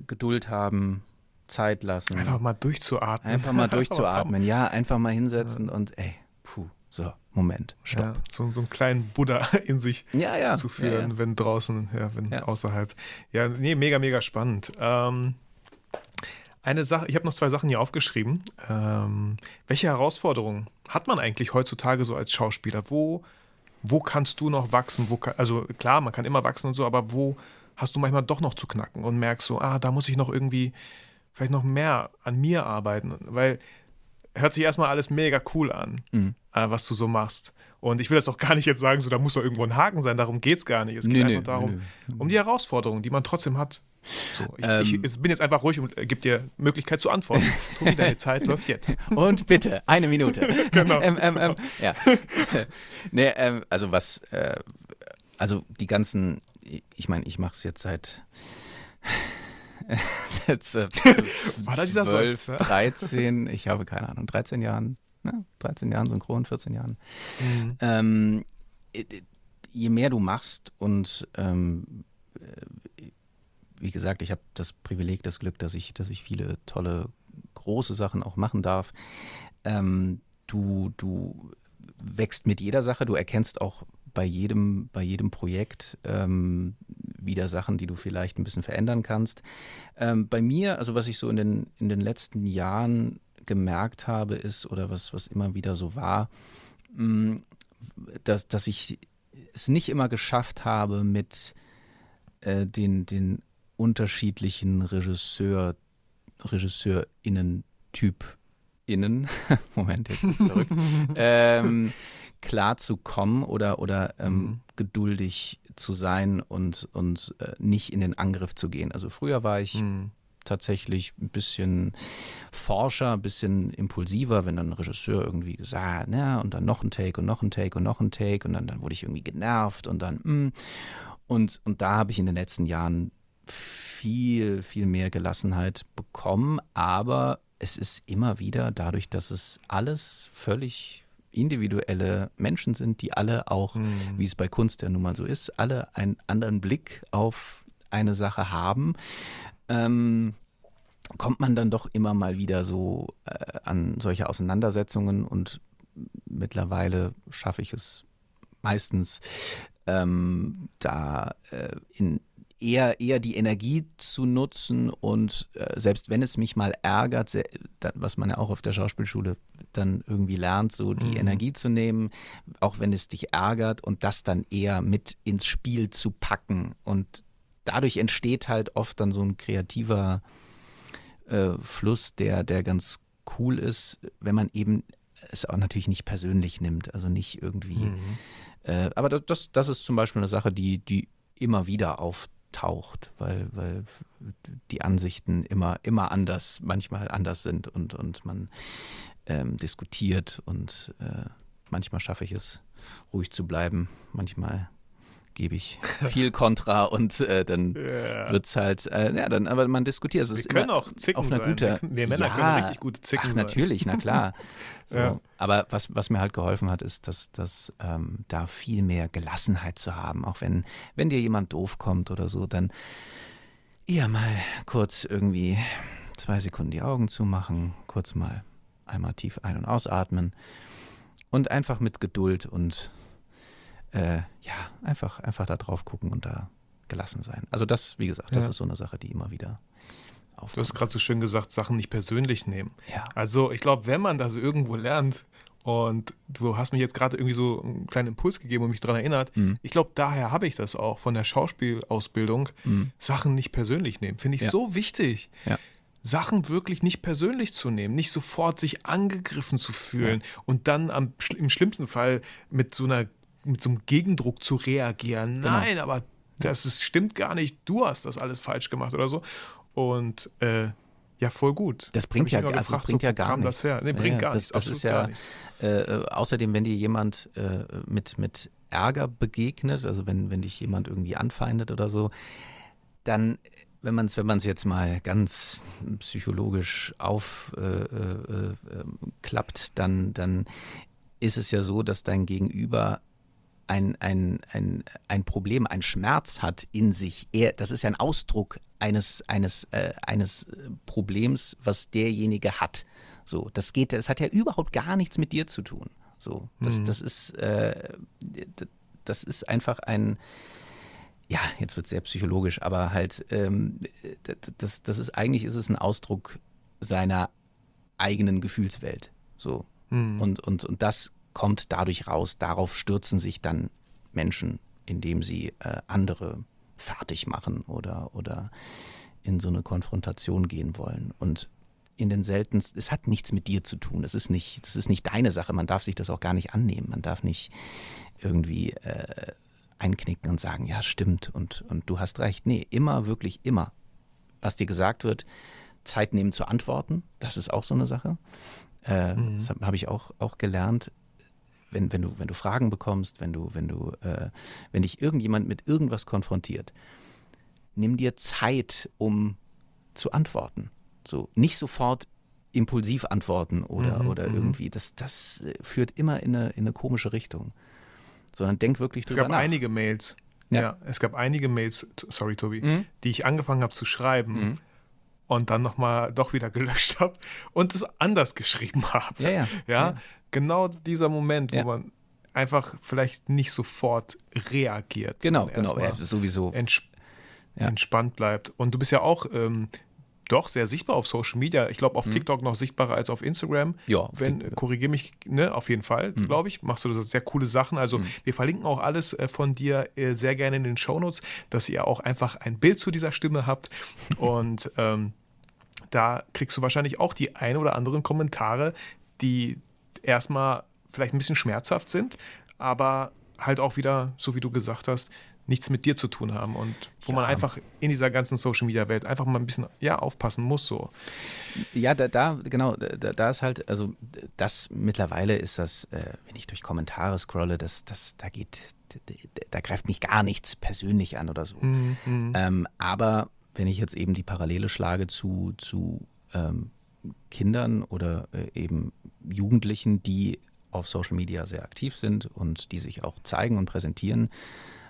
Geduld haben, Zeit lassen. Einfach mal durchzuatmen. Einfach mal durchzuatmen, ja, einfach mal hinsetzen und ey, puh, so, Moment, Ja, stopp. so, so einen kleinen Buddha in sich Ja, ja. zu führen, Ja, wenn draußen, ja, wenn Ja. außerhalb. Ja, nee, mega, mega spannend. Ähm, eine Sache, ich habe noch zwei Sachen hier aufgeschrieben. Ähm, welche Herausforderungen hat man eigentlich heutzutage so als Schauspieler? Wo, wo kannst du noch wachsen? Wo also klar, man kann immer wachsen und so, aber wo hast du manchmal doch noch zu knacken und merkst so, ah, da muss ich noch irgendwie vielleicht noch mehr an mir arbeiten, weil hört sich erstmal alles mega cool an, Mhm. Äh, was du so machst. Und ich will das auch gar nicht jetzt sagen, so da muss doch irgendwo ein Haken sein, darum geht es gar nicht. Es geht Nö, einfach nö, darum, nö, um die Herausforderungen, die man trotzdem hat. So, ich, Ähm. ich, bin jetzt einfach ruhig und äh, gebe dir Möglichkeit zu antworten. Tobi, deine Zeit läuft jetzt. Und bitte, eine Minute. Genau. ähm, ähm, ähm, ja. nee, ähm, also was, äh, also die ganzen, ich meine, ich mache es jetzt seit jetzt, äh, War da dieser 12, Seufzer? 13, ich habe keine Ahnung, 13 Jahren, ne? 13 Jahren Synchron, 14 Jahren. Mhm. Ähm, äh, je mehr du machst und ähm, äh, wie gesagt, ich habe das Privileg, das Glück, dass ich, dass ich viele tolle, große Sachen auch machen darf. Ähm, du, du wächst mit jeder Sache, du erkennst auch bei jedem, bei jedem Projekt ähm, wieder Sachen, die du vielleicht ein bisschen verändern kannst. Ähm, bei mir, also was ich so in den, in den letzten Jahren gemerkt habe, ist, oder was, was immer wieder so war, mh, dass, dass ich es nicht immer geschafft habe, mit äh, den, den unterschiedlichen Regisseur, RegisseurInnen-Typ innen, Moment, jetzt geht's zurück, ähm, klar zu kommen oder, oder ähm, Mhm. geduldig zu sein und, und äh, nicht in den Angriff zu gehen. Also früher war ich Mhm. Tatsächlich ein bisschen forscher, ein bisschen impulsiver, wenn dann ein Regisseur irgendwie gesagt, na, und dann noch ein Take und noch ein Take und noch ein Take und dann, dann wurde ich irgendwie genervt und dann, mm. und, und da habe ich in den letzten Jahren viel, viel mehr Gelassenheit bekommen, aber es ist immer wieder dadurch, dass es alles völlig individuelle Menschen sind, die alle auch, Mhm. wie es bei Kunst ja nun mal so ist, alle einen anderen Blick auf eine Sache haben, ähm, kommt man dann doch immer mal wieder so äh, an solche Auseinandersetzungen und mittlerweile schaffe ich es meistens ähm, da äh, in eher, eher die Energie zu nutzen und äh, selbst wenn es mich mal ärgert, se- da, was man ja auch auf der Schauspielschule dann irgendwie lernt, so die Mhm. Energie zu nehmen, auch wenn es dich ärgert und das dann eher mit ins Spiel zu packen und dadurch entsteht halt oft dann so ein kreativer äh, Fluss, der, der ganz cool ist, wenn man eben es auch natürlich nicht persönlich nimmt, also nicht irgendwie. Mhm. Äh, aber das- das, ist zum Beispiel eine Sache, die, die immer wieder auftaucht, weil, weil die Ansichten immer, immer anders, manchmal anders sind und, und man ähm, diskutiert und äh, manchmal schaffe ich es, ruhig zu bleiben, manchmal gebe ich viel Kontra und äh, dann Ja. wird es halt, äh, ja, dann, aber man diskutiert. Es Wir ist können immer auch Zicken auf einer sein. gute, Wir können- wir Männer können richtig gute Zicken ach, sein. natürlich, na klar. So, Ja. Aber was, was mir halt geholfen hat, ist, dass, dass ähm, da viel mehr Gelassenheit zu haben. Auch wenn, wenn dir jemand doof kommt oder so, dann eher mal kurz irgendwie zwei Sekunden die Augen zumachen, kurz mal einmal tief ein- und ausatmen und einfach mit Geduld und äh, ja, einfach, einfach da drauf gucken und da gelassen sein. Also das, wie gesagt, das Ja. ist so eine Sache, die immer wieder aufbauen. Du hast gerade so schön gesagt, Sachen nicht persönlich nehmen. Ja. Also ich glaube, wenn man das irgendwo lernt, und du hast mir jetzt gerade irgendwie so einen kleinen Impuls gegeben und mich daran erinnert. Mhm. Ich glaube, daher habe ich das auch von der Schauspielausbildung. Mhm. Sachen nicht persönlich nehmen. Finde ich Ja. so wichtig. Ja. Sachen wirklich nicht persönlich zu nehmen, nicht sofort sich angegriffen zu fühlen und dann am, im schlimmsten Fall mit so einer mit so einem Gegendruck zu reagieren. Genau. Nein, aber das ist, stimmt gar nicht. Du hast das alles falsch gemacht oder so. Und äh, ja, voll gut. Das bringt ja, also gefragt, bringt so, ja gar nichts. Das her? Nee, bringt ja, gar das- nichts. das ist ja-. Äh, äh, außerdem, wenn dir jemand äh, mit, mit Ärger begegnet, also wenn, wenn dich jemand irgendwie anfeindet oder so, dann, wenn man es wenn man's jetzt mal ganz psychologisch aufklappt, äh, äh, äh, dann, dann ist es ja so, dass dein Gegenüber ein, ein, ein, ein Problem, ein Schmerz hat in sich. Er, das ist ja ein Ausdruck eines, eines, äh, eines äh, Problems, was derjenige hat. So, das geht, das hat ja überhaupt gar nichts mit dir zu tun. So, das, das ist, äh, das ist einfach ein, ja, jetzt wird es sehr psychologisch, aber halt, ähm, das, das ist eigentlich ist es ein Ausdruck seiner eigenen Gefühlswelt. So. Hm. Und, und, und das kommt dadurch raus. Darauf stürzen sich dann Menschen, indem sie äh, andere fertig machen oder, oder in so eine Konfrontation gehen wollen. Und in den seltensten, es hat nichts mit dir zu tun. Das ist nicht, das ist nicht deine Sache. Man darf sich das auch gar nicht annehmen. Man darf nicht irgendwie äh, einknicken und sagen, ja, stimmt und, und du hast recht. Nee, immer, wirklich immer. Was dir gesagt wird, Zeit nehmen zu antworten, das ist auch so eine Sache. Äh, Das habe hab ich auch, auch gelernt. Wenn, wenn, du, wenn du Fragen bekommst, wenn du, wenn du, äh, wenn dich irgendjemand mit irgendwas konfrontiert, nimm dir Zeit, um zu antworten. So, nicht sofort impulsiv antworten oder, Mhm, oder mhm. irgendwie. Das, das äh, führt immer in eine, in eine komische Richtung. Sondern denk wirklich Es drüber gab nach. einige Mails. Ja. Ja. es gab einige Mails, sorry Tobi, Mhm. die ich angefangen habe zu schreiben Mhm. und dann nochmal doch wieder gelöscht habe und es anders geschrieben habe. Ja, ja. Ja, genau dieser Moment, Ja. wo man einfach vielleicht nicht sofort reagiert. Genau, genau. Ja, sowieso. Ents Ja. entspannt bleibt. Und du bist ja auch ähm, doch sehr sichtbar auf Social Media. Ich glaube, auf TikTok noch sichtbarer als auf Instagram. Mhm. Ja, Wenn, Mhm. korrigiere mich, ne, auf jeden Fall, glaube ich, machst du das sehr coole Sachen. Also wir verlinken auch alles äh, von dir äh, sehr gerne in den Shownotes, dass ihr auch einfach ein Bild zu dieser Stimme habt. Und ähm, da kriegst du wahrscheinlich auch die ein oder anderen Kommentare, die erstmal vielleicht ein bisschen schmerzhaft sind, aber halt auch wieder, so wie du gesagt hast, nichts mit dir zu tun haben und wo man Ja. einfach in dieser ganzen Social Media Welt einfach mal ein bisschen ja aufpassen muss so. Ja, da, da genau, da, da ist halt, also das mittlerweile ist das, äh, wenn ich durch Kommentare scrolle, das, das, da geht, da, da greift mich gar nichts persönlich an oder so. Ähm, aber wenn ich jetzt eben die Parallele schlage zu, zu ähm, Kindern oder äh, eben Jugendlichen, die auf Social Media sehr aktiv sind und die sich auch zeigen und präsentieren,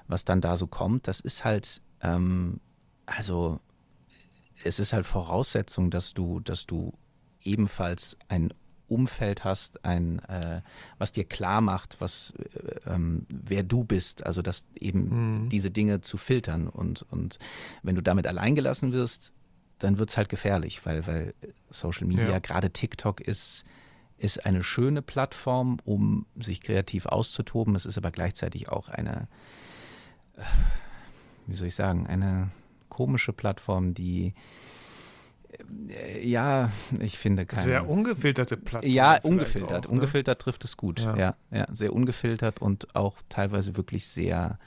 was dann da so kommt, das ist halt, ähm, also es ist halt Voraussetzung, dass du, dass du ebenfalls ein Umfeld hast, ein, äh, was dir klar macht, was, äh, ähm, wer du bist. Also dass eben diese Dinge zu filtern. Und, und wenn du damit alleingelassen wirst, dann wird es halt gefährlich, weil, weil Social Media, Ja. gerade TikTok ist, ist eine schöne Plattform, um sich kreativ auszutoben. Es ist aber gleichzeitig auch eine, äh, wie soll ich sagen, eine komische Plattform, die äh, ja, ich finde keine. Sehr ungefilterte Plattform. ja, ungefiltert. auch, ne? Ungefiltert trifft es gut. Ja. Ja. ja, sehr ungefiltert und auch teilweise wirklich sehr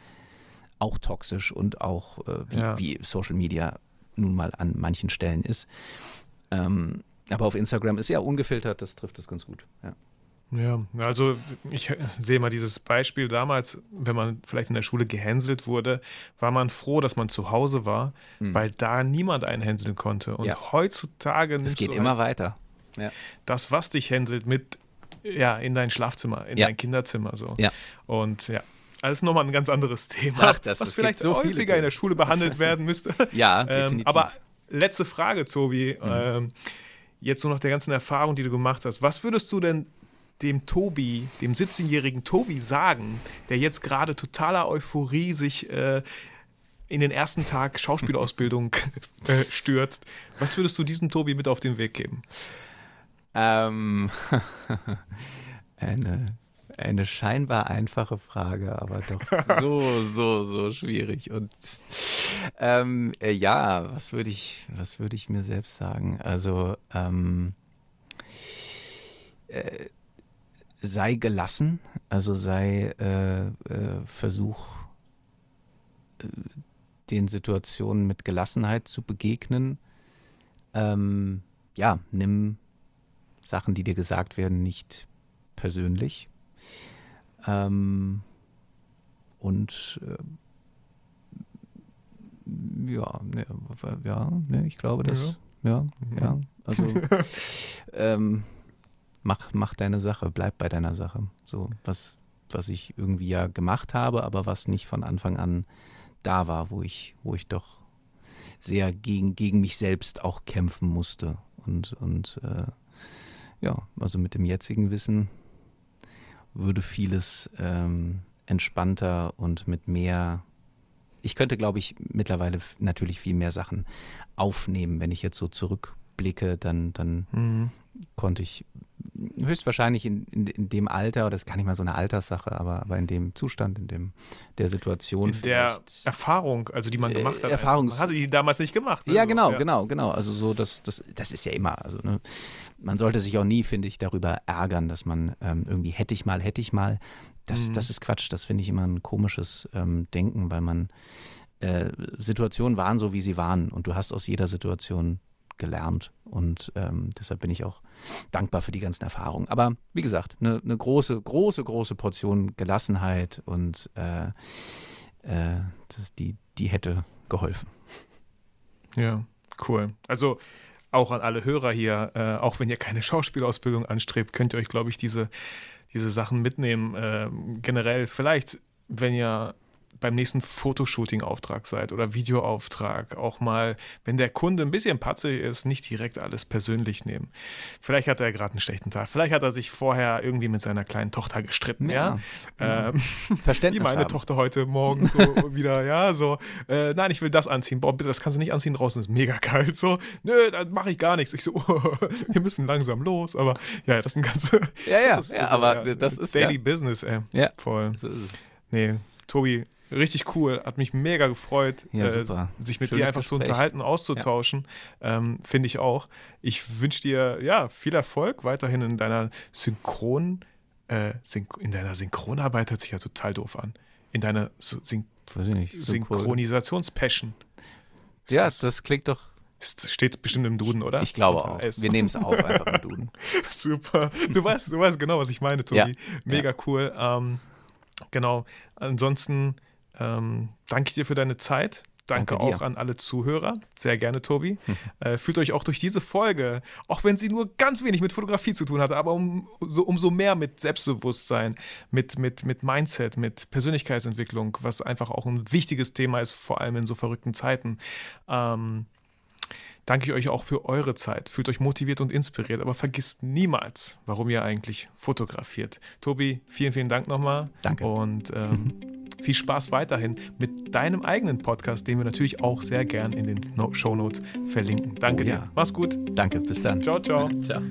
auch toxisch und auch äh, wie, Ja. wie Social Media nun mal an manchen Stellen ist. Ähm, aber auf Instagram ist ja ungefiltert, das trifft es ganz gut. Ja. Ja, also ich sehe mal dieses Beispiel damals, wenn man vielleicht in der Schule gehänselt wurde, war man froh, dass man zu Hause war, weil da niemand einen hänseln konnte. Und. Ja. heutzutage Es geht immer halt weiter. Ja. das, was dich hänselt, mit ja, in dein Schlafzimmer, in Ja. dein Kinderzimmer so. Ja. Und ja. Also ist nochmal ein ganz anderes Thema, Ach, das- was vielleicht so häufiger in der. Schule behandelt werden müsste. Ja, ähm, definitiv. Mhm. aber letzte Frage, Tobi. Ähm, jetzt so nach der ganzen Erfahrung, die du gemacht hast. Was würdest du denn dem Tobi, dem 17-jährigen Tobi sagen, der jetzt gerade totaler Euphorie sich äh, in den ersten Tag Schauspielausbildung äh, stürzt, was würdest du diesem Tobi mit auf den Weg geben? Ähm, eine, eine scheinbar einfache Frage, aber doch so, so, so schwierig. Und ähm, äh, ja, was würde ich, was würde ich mir selbst sagen? Also ähm, äh, sei gelassen, also sei äh, äh, Versuch äh, den Situationen mit Gelassenheit zu begegnen. Ähm, ja, nimm Sachen, die dir gesagt werden, nicht persönlich. Ähm, und äh, ja, ne, ja, ne, ich glaube, das, ja, ja, ja also ähm, mach, mach deine Sache, bleib bei deiner Sache. So, was, was ich irgendwie ja gemacht habe, aber was nicht von Anfang an da war, wo ich, wo ich doch sehr gegen, gegen mich selbst auch kämpfen musste. Und, und äh, ja, also mit dem jetzigen Wissen würde vieles ähm, entspannter und mit mehr. Ich könnte, glaube ich, mittlerweile natürlich viel mehr Sachen aufnehmen. Wenn ich jetzt so zurückblicke, dann, dann mhm. konnte ich höchstwahrscheinlich in, in, in, dem Alter, oder das ist gar nicht mal so eine Alterssache, aber, aber in dem Zustand, in dem der Situation. In der Erfahrung, also die man gemacht hat. Erfahrungs man hatte die damals nicht gemacht. Ne? Ja, genau, ja. genau, genau. Also so, das, das, das ist ja immer, also ne, man sollte sich auch nie, finde ich, darüber ärgern, dass man ähm, irgendwie hätte ich mal, hätte ich mal. Das, mhm. das ist Quatsch, das finde ich immer ein komisches ähm, Denken, weil man äh, Situationen waren so, wie sie waren und du hast aus jeder Situation gelernt. Und ähm, deshalb bin ich auch dankbar für die ganzen Erfahrungen. Aber wie gesagt, eine, eine große, große, große Portion Gelassenheit und äh, äh, das, die, die hätte geholfen. Ja, cool. Also auch an alle Hörer hier, äh, auch wenn ihr keine Schauspielausbildung anstrebt, könnt ihr euch, glaube ich, diese, diese Sachen mitnehmen. Äh, generell, vielleicht, wenn ihr beim nächsten Fotoshooting-Auftrag seid oder Videoauftrag, auch mal, wenn der Kunde ein bisschen patzig ist, nicht direkt alles persönlich nehmen. Vielleicht hat er gerade einen schlechten Tag. Vielleicht hat er sich vorher irgendwie mit seiner kleinen Tochter gestritten, ja. ja. Ähm, Verständnis. Wie meine haben. Tochter heute Morgen so wieder, ja, so, äh, nein, ich will das anziehen. Boah, bitte, das kannst du nicht anziehen, draußen ist mega kalt. So, nö, dann mache ich gar nichts. Ich so, oh, wir müssen langsam los, aber ja, das ist ein ganze. Ja, ja, das ist, ja also, aber ja, das ist. Daily. Business, ey. Ja. Voll. So ist es. Nee, Tobi, richtig cool. Hat mich mega gefreut, ja, äh, sich mit Schönes dir einfach Gespräch. zu unterhalten, auszutauschen. Ja. Ähm, Finde ich auch. Ich wünsche dir ja viel Erfolg weiterhin in deiner Synchron, äh, in deiner Synchronarbeit hört sich ja total doof an. In deiner Syn Synchronisationspassion. Ja, das, das klingt doch steht bestimmt im Duden, oder? Ich glaube auch. Wir nehmen es auf einfach im Duden. Super. Du weißt, du weißt genau, was ich meine, Tobi. Ja. Mega Ja. cool. Ähm, genau. Ansonsten ähm, danke dir für deine Zeit. Danke, Danke auch an alle Zuhörer. Sehr gerne, Tobi. Äh, fühlt euch auch durch diese Folge, auch wenn sie nur ganz wenig mit Fotografie zu tun hatte, aber um, so, umso mehr mit Selbstbewusstsein, mit, mit, mit Mindset, mit Persönlichkeitsentwicklung, was einfach auch ein wichtiges Thema ist, vor allem in so verrückten Zeiten. Ähm, danke ich euch auch für eure Zeit. Fühlt euch motiviert und inspiriert, aber vergisst niemals, warum ihr eigentlich fotografiert. Tobi, vielen, vielen Dank nochmal. Danke. Und ähm, viel Spaß weiterhin mit deinem eigenen Podcast, den wir natürlich auch sehr gern in den No- Shownotes verlinken. Danke Oh dir. ja. Mach's gut. Danke, bis dann. Ciao, ciao. Ciao.